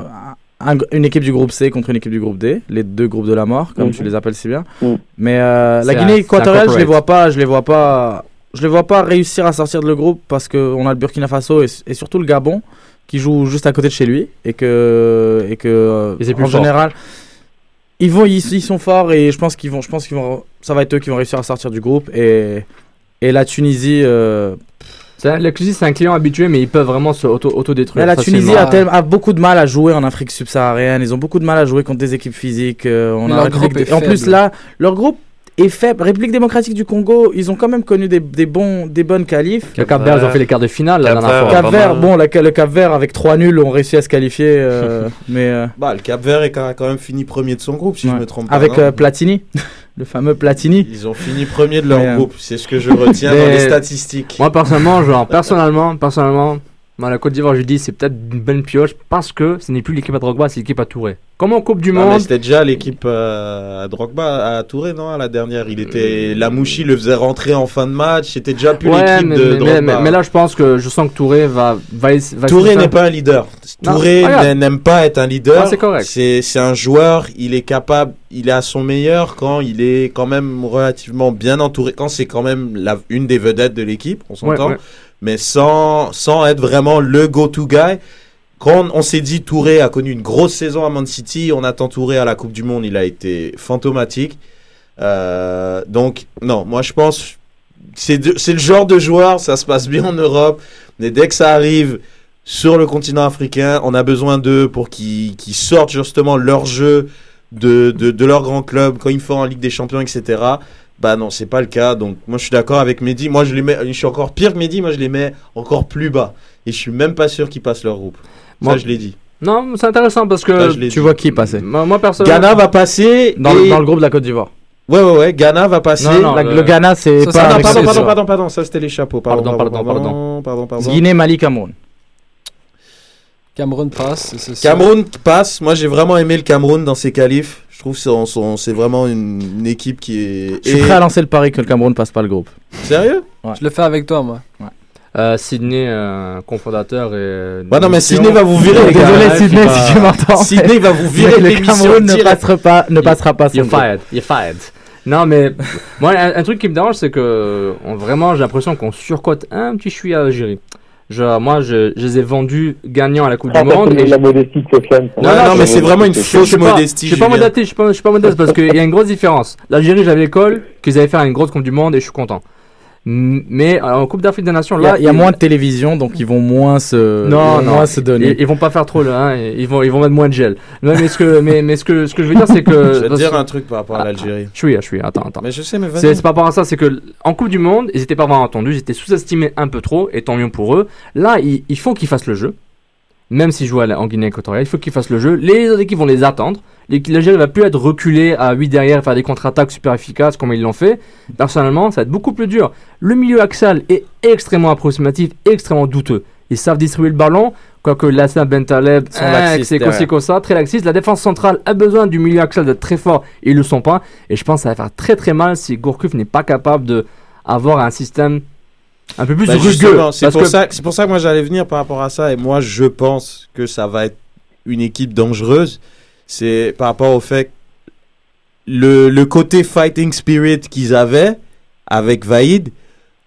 un- un- une équipe du groupe C contre une équipe du groupe D, les deux groupes de la mort, comme tu les appelles si bien. Mais euh, la Guinée équatoriale, je les vois pas, je les vois pas, je les vois pas réussir à sortir de le groupe parce que on a le Burkina Faso et, et surtout le Gabon qui joue juste à côté de chez lui et que et que euh, Et c'est plus en fort. général ils vont ils, ils sont forts et je pense qu'ils vont je pense qu'ils vont ça va être eux qui vont réussir à sortir du groupe et et la Tunisie euh, La Tunisie, c'est un client habitué, mais ils peuvent vraiment se auto- autodétruire. la. Tunisie a, tel- a beaucoup de mal à jouer en Afrique subsaharienne. Ils ont beaucoup de mal à jouer contre des équipes physiques. euh, on a En plus, là, leur groupe est faible. République démocratique du Congo, ils ont quand même connu des, des bons, des bonnes qualifs. Le Cap Vert, ils ont fait les quarts de finale la Cap dernière Vert, fois. Cap Vert, bon, la- le Cap Vert avec 3 nuls ont réussi à se qualifier, euh, mais euh, Bah, le Cap Vert est quand même fini premier de son groupe, si ouais. je me trompe pas. avec euh, Platini, le fameux Platini. Ils ont fini premier de leur Mais, groupe, c'est ce que je retiens dans les statistiques. Moi, personnellement, genre, personnellement, personnellement, la Côte d'Ivoire, je dis, c'est peut-être une bonne pioche parce que ce n'est plus l'équipe à Drogba, c'est l'équipe à Touré. Comme en Coupe du Non, mais Monde, c'était déjà l'équipe euh, à Drogba, à Touré, non, à la dernière. Il était, la Mouchi le faisait rentrer en fin de match. C'était déjà plus ouais, l'équipe mais, de mais- Drogba. mais- mais là, je pense que je sens que Touré va. va, va Touré n'est pas un leader. Touré n'a- n'aime pas être un leader. Ah, c'est correct. C'est c'est un joueur, il est capable, il est à son meilleur quand il est quand même relativement bien entouré, quand c'est quand même la, une des vedettes de l'équipe, on s'entend, Ouais, ouais. Mais sans, sans être vraiment le go-to guy. Quand on s'est dit Touré a connu une grosse saison à Man City, on attend Touré à la Coupe du Monde, il a été fantomatique. Euh, donc, non, moi je pense c'est le genre de joueur, ça se passe bien en Europe, mais dès que ça arrive sur le continent africain, on a besoin d'eux pour qu'ils qu'ils sortent justement leur jeu de, de, de leur grand club quand ils font en Ligue des Champions, etc. Bah non, c'est pas le cas. Donc moi je suis d'accord avec Mehdi. Moi je les mets, je suis encore pire que Mehdi. Moi je les mets encore plus bas. Et je suis même pas sûr qu'ils passent leur groupe. Moi- Ça je l'ai dit. Non, c'est intéressant parce que. Ça, l'ai Tu dit. vois qui passer moi, moi, personnellement. Ghana va passer. dans, et- dans le groupe de la Côte d'Ivoire. Ouais ouais ouais. Ghana va passer. Non, non, La- le- le Ghana, c'est pas. non, pardon, pardon, pardon, pardon, ça c'était les chapeaux. Pardon, Pardon, pardon, pardon, pardon, pardon, pardon. Guinée, Mali, Cameroun. Cameroun passe. Cameroun passe. Moi, j'ai vraiment aimé le Cameroun dans ses qualifs. Je trouve que c'est- c'est c'est vraiment une, une équipe qui est. Je suis prêt à lancer le pari que le Cameroun passe pas le groupe. Sérieux Je le fais avec toi, moi. Euh, Sydney, euh, cofondateur et. euh, Ouais, non, mais. Sydney va vous virer, les gars. Désolé Ouais, Sydney sais si tu pas. m'entends. Sydney va vous virer le Cameroun ne passera pas, ne passera pas son You're groupe. fired, you're fired. Non, mais moi, un, un truc qui me dérange, c'est que on, vraiment, j'ai l'impression qu'on surcote un petit chouïa à l'Algérie. Genre, moi, je, je les ai vendus gagnants à la Coupe Ah, du Monde. Et la modestie de Sofiane. ça. Non, non, mais c'est vraiment une fausse modestie. je suis pas modeste, je suis pas, je suis pas modeste parce qu'il y a une grosse différence. L'Algérie, j'avais l'école qu'ils allaient faire une grosse Coupe du Monde et je suis content. Mais euh, en Coupe d'Afrique des Nations, Il y a, là, il y a ils- moins de télévision, donc ils vont moins se, Non, ils vont non. moins se donner. Ils, ils vont pas faire trop le, hein, ils vont, ils vont mettre moins de gel. Non, mais ce que, mais, mais ce que, ce que je veux dire, c'est que. Je vais te dire un truc par rapport à l'Algérie. Je suis, je suis, attends, attends. Mais je sais, mais C'est vas-y. c'est par rapport à ça, c'est que en Coupe du Monde, ils étaient pas vraiment entendus, ils étaient sous-estimés un peu trop, et tant mieux pour eux. Là, il, il faut qu'ils fassent le jeu, même s'ils jouent en Guinée équatoriale, il faut qu'ils fassent le jeu. Les autres équipes vont les attendre. L'Algérie va plus être reculée à 8 derrière, et faire des contre-attaques super efficaces comme ils l'ont fait. Personnellement, ça va être beaucoup plus dur. Le milieu axial est extrêmement approximatif, extrêmement douteux. Ils savent distribuer le ballon, quoique Lassana Bentaleb, Sont hein, laxistes c'est derrière. aussi comme ça, très laxiste. La défense centrale a besoin du milieu axial d'être très fort, et ils le sont pas. Et je pense que ça va faire très très mal si Gourcuff n'est pas capable de avoir un système un peu plus Bah, rugueux. pour, que c'est pour ça que moi j'allais venir par rapport à ça. Et moi, je pense que ça va être une équipe dangereuse. C'est par rapport au fait que le, le côté fighting spirit qu'ils avaient avec Vaïd,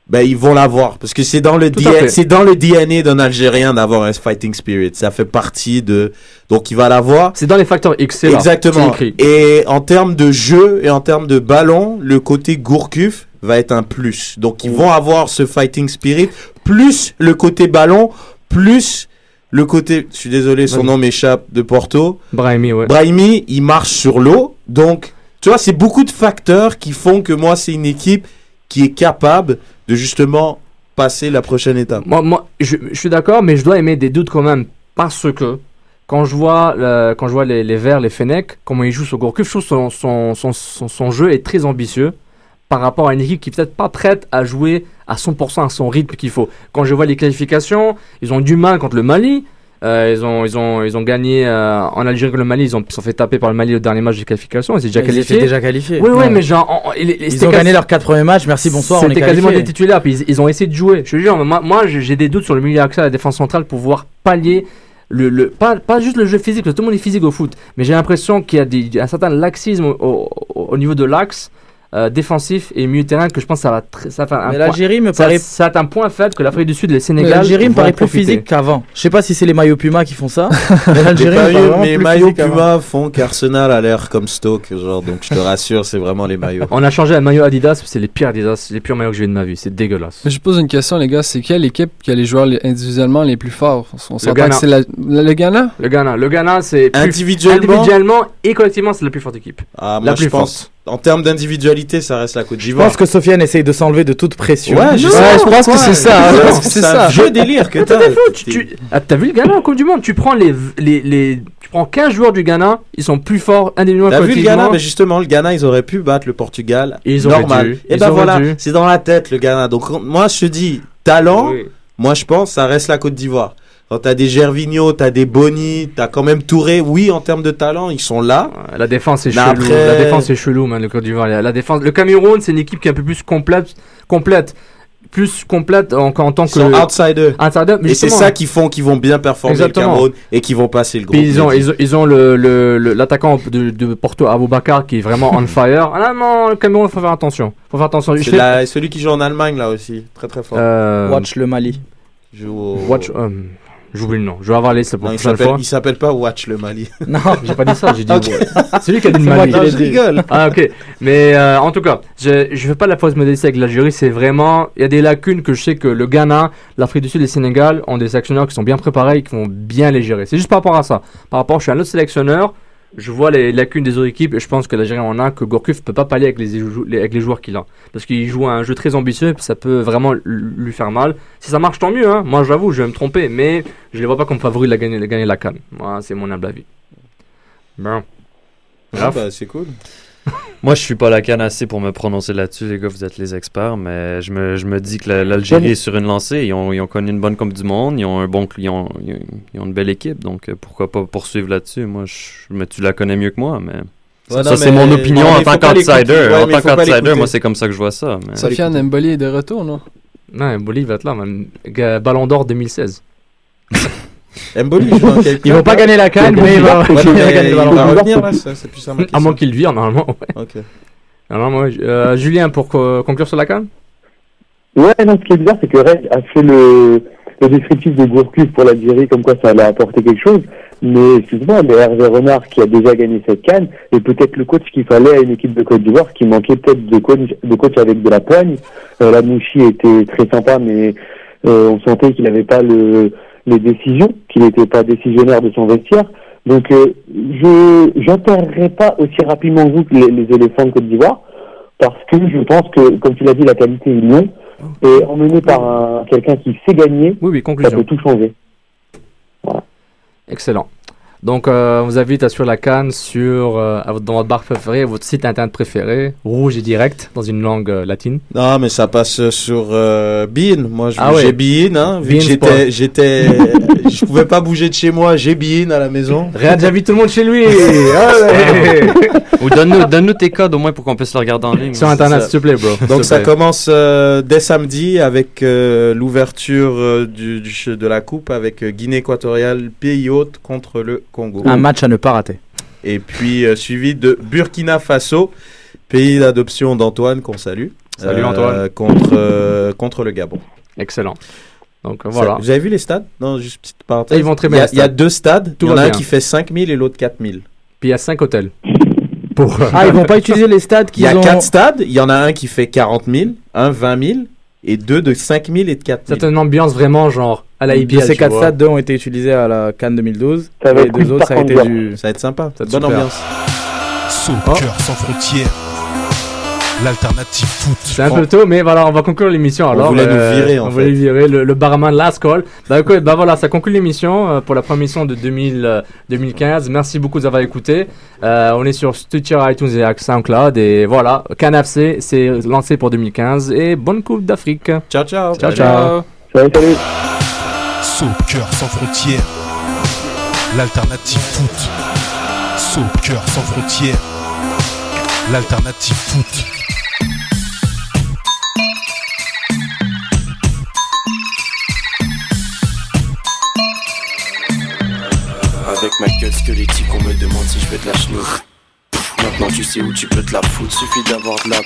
ben ils vont l'avoir parce que c'est dans le c'est dans le DNA d'un Algérien d'avoir un fighting spirit. Ça fait partie de donc il va l'avoir. C'est dans les facteurs X. Exactement. Et en termes de jeu et en termes de ballon, le côté Gourcuff va être un plus. Donc ils vont avoir ce fighting spirit plus le côté ballon plus le côté je suis désolé son nom m'échappe de Porto. Brahimi, ouais. Brahimi, il marche sur l'eau. Donc tu vois, c'est beaucoup de facteurs qui font que moi c'est une équipe qui est capable de justement passer la prochaine étape. Moi, moi je, je suis d'accord, mais je dois aimer des doutes quand même. Parce que quand je vois, le- quand je vois les, les Verts, les Fenech, comment ils jouent sur Gourcuff, je trouve son, son, son, son, son jeu est très ambitieux par rapport à une équipe qui est peut-être pas prête à jouer à 100% à son rythme qu'il faut. Quand je vois les qualifications, ils ont du mal contre le Mali. Euh, ils, ont, ils, ont, ils ont gagné euh, en Algérie contre le Mali, ils ont- ils se sont fait taper par le Mali au dernier match de qualification, ils étaient déjà Ils qualifiés. étaient déjà qualifiés. Oui, oui, Ouais. mais genre, en- en- il- il- Ils c'était ont gagné quasi- leurs quatre premiers matchs. Merci, bonsoir. c'était quasiment des titulaires, puis ils, ils ont essayé de jouer. Je te jure, moi, moi j'ai des doutes sur le milieu axial, la défense centrale, pour pouvoir pallier le, le pas, pas juste le jeu physique, parce que tout le monde est physique au foot, mais j'ai l'impression qu'il y a des, un certain laxisme au, au- au niveau de l'axe euh, défensif et milieu de terrain que je pense que ça va, très- ça va faire un Mais point- l'Algérie me ça- paraît- ça être un point faible que l'Afrique du Sud et le Sénégal. L'Algérie me paraît plus profiter. physique qu'avant. Je sais pas si c'est les maillots Puma qui font ça. mais Les l'Algérie me paraît maillots. Puma font qu'Arsenal a l'air comme Stoke, genre, donc je te rassure, c'est vraiment les maillots. On a changé un maillot Adidas, c'est les pires Adidas, les pires maillots que j'ai eu de ma vie, c'est dégueulasse. Mais je pose une question, les gars. C'est quelle équipe qui a les joueurs individuellement les plus forts? On s'entend Ghana. que c'est la- le, le Ghana? Le Ghana, le Ghana c'est Individuellement? individuellement et collectivement c'est la plus forte équipe. Ah, la plus pense, en termes d'individualité, ça reste la Côte Je d'Ivoire. pense que Sofiane essaye de s'enlever de toute pression. Ouais, je Non, sais, je pense que c'est ça. Non, Je pense que c'est c'est un ça. vieux délire que t'as. tu- tu- Ah, T'as vu le Ghana en Coupe du Monde? Tu prends les, les, les, tu prends 15 joueurs du Ghana, ils sont plus forts individuellement T'as vu le. Ghana? Mais justement, le Ghana, ils auraient pu battre le Portugal. Ils auraient normal. dû. Et Ils ben voilà, c'est dans la tête le Ghana. Donc moi, je te dis, talent, Oui. moi je pense, ça reste la Côte d'Ivoire. Quand t'as des Gervinho, t'as des Boni, t'as quand même Touré. Oui, en termes de talent, ils sont là. La défense est chelou. après- La défense est chelou, man, le Côte d'Ivoire. La la défense, le Cameroun, c'est une équipe qui est un peu plus complète, complète, plus complète en, en tant Ils que sont outsiders. outsider. Mais Et c'est ça qui font qu'ils vont bien performer Exactement. le Cameroun et qu'ils vont passer le groupe. Puis ils ont, ils ont, ils ont le, le, le- l'attaquant de, de Porto, Aboubakar, qui est vraiment on fire. Ah non, le Cameroun, faut faire attention. Faut faire attention. C'est fais- celui qui joue en Allemagne là aussi, très très fort. Euh, Watch le Mali. Joue au- Watch. euh, J'oublie le nom. Je vais avoir la liste pour Non, il s'appelle, fois. il s'appelle pas Watch le Mali. Non, j'ai pas dit ça. J'ai dit. Ok. C'est lui qui a dit le moi Mali. je rigole. Ah ok, mais euh, en tout cas, je je fais pas la fausse modestie avec l'Algérie, c'est vraiment, il y a des lacunes que je sais que le Ghana, l'Afrique du Sud et le Sénégal ont des sélectionneurs qui sont bien préparés et qui vont bien les gérer. C'est juste par rapport à ça. Par rapport, je suis un autre sélectionneur, je vois les lacunes des autres équipes et je pense que l'Algérie en a que Gourcuff peut pas pallier avec les, jou- les- avec les joueurs qu'il a. Parce qu'il joue un jeu très ambitieux et ça peut vraiment lui faire mal. Si ça marche, tant mieux. Hein. Moi, j'avoue, je vais me tromper, mais je les vois pas comme favoris de la gagner, de gagner la canne. Moi, c'est mon humble avis. Bon. Ah, bah, c'est cool. Moi, je suis pas la canne assez pour me prononcer là-dessus, les gars, vous êtes les experts, mais je me, je me dis que la- l'Algérie est sur une lancée. Ils ont, ils ont connu une bonne Coupe du Monde, ils ont un bon, ils ont, ils ont- une belle équipe, donc euh, pourquoi pas poursuivre là-dessus? Moi, je, mais tu la connais mieux que moi, mais Ouais, ça, non, c'est mon opinion non, en tant qu'outsider. Ouais, en tant qu'outsider, moi, c'est comme ça que je vois ça. mais- Sofiane Mboli est de retour, non? Ouais, Bolivie va être là. Ga- Ballon d'or 2016. Mboli joue dans quel Ils vont pas gagner la canne, mais il va Ouais, non, il va mais gagner il le ballon va d'or. revenir là, ça, c'est plus ça ma À question. moins qu'il le vire, normalement. Ouais. Ok. Normalement, ouais. Euh, Julien, pour co- conclure sur la canne Ouais, non, ce qui est bizarre, c'est que Red a fait le, le descriptif de Gourcuff pour l'Algérie, comme quoi ça allait apporter quelque chose. Mais excuse-moi, mais Hervé Renard qui a déjà gagné cette canne, est peut-être le coach qu'il fallait à une équipe de Côte d'Ivoire qui manquait peut-être de coach, de coach avec de la poigne. Euh, la Mouchi était très sympa, mais euh, on sentait qu'il n'avait pas le, les décisions, qu'il n'était pas décisionnaire de son vestiaire. Donc euh, je j'enterrerai pas aussi rapidement que vous les, les éléphants de Côte d'Ivoire, parce que je pense que, comme tu l'as dit, la qualité ils l'ont. Et emmené par un, quelqu'un qui sait gagner, Oui, oui, ça peut tout changer. Excellent. Donc, euh, on vous invite à suivre la canne sur, euh, à votre- dans votre bar préféré, votre site internet préféré, rouge et direct, dans une langue euh, latine. Non, mais ça passe sur euh, Bein. Moi, je- Ah ouais. j'ai Bein, hein. Vu Bein que j'étais, j'étais, je pouvais pas bouger de chez moi. J'ai Bein à la maison. Riyad, j'invite tout le monde chez lui Allez Ou donne-nous donne tes codes au moins pour qu'on puisse le regarder en ligne. Sur internet, s'il te plaît, bro. Donc ça plaît. commence euh, dès samedi avec euh, l'ouverture euh, du, du ch- de la coupe avec euh, Guinée équatoriale, pays hôte contre le Congo. Un match à ne pas rater. Et puis euh, suivi de Burkina Faso, pays d'adoption d'Antoine qu'on salue. Salut, euh, Antoine. Contre, euh, contre le Gabon. Excellent. Donc euh, Ça- voilà. vous avez vu les stades? Non, juste petite parenthèse. Ils vont très Il bien, y a- Il y a deux stades. Tout il y en a un bien. qui fait 5000 et l'autre 4000. Puis il y a 5 hôtels. Pour... Ah, ils vont pas utiliser les stades Il y qu'ils a ont. quatre stades. Il y en a un qui fait 40 000, un 20 000 et deux de 5 000 et de 4 000. C'est une ambiance vraiment genre à la De IPL. ces tu quatre vois. stades, deux ont été utilisés à la Cannes 2012. Ça va et être les deux autres, ça a été du. Ça va être sympa. Ça va être Bonne super. ambiance. Soccer sans frontières. L'alternative foot. C'est un peu tôt, mais voilà, on va conclure l'émission. On Alors, voulait nous virer, en on fait. voulait virer le, le barman Last Call. Bah, écoute, bah voilà, ça conclut l'émission euh, pour la première émission de 2000, euh, 2015. Merci beaucoup d'avoir écouté. Euh, on est sur Stitcher, iTunes et SoundCloud. Et voilà, CanFC, c'est lancé pour 2015. Et bonne Coupe d'Afrique. Ciao, ciao. Ciao, ciao. Salut, salut. Soccer sans frontières. L'alternative foot. Soccer sans frontières. L'alternative foot. Avec ma gueule squelettique, on me demande si je veux de la chenoute. Maintenant tu sais où tu peux te la foutre, suffit d'avoir de la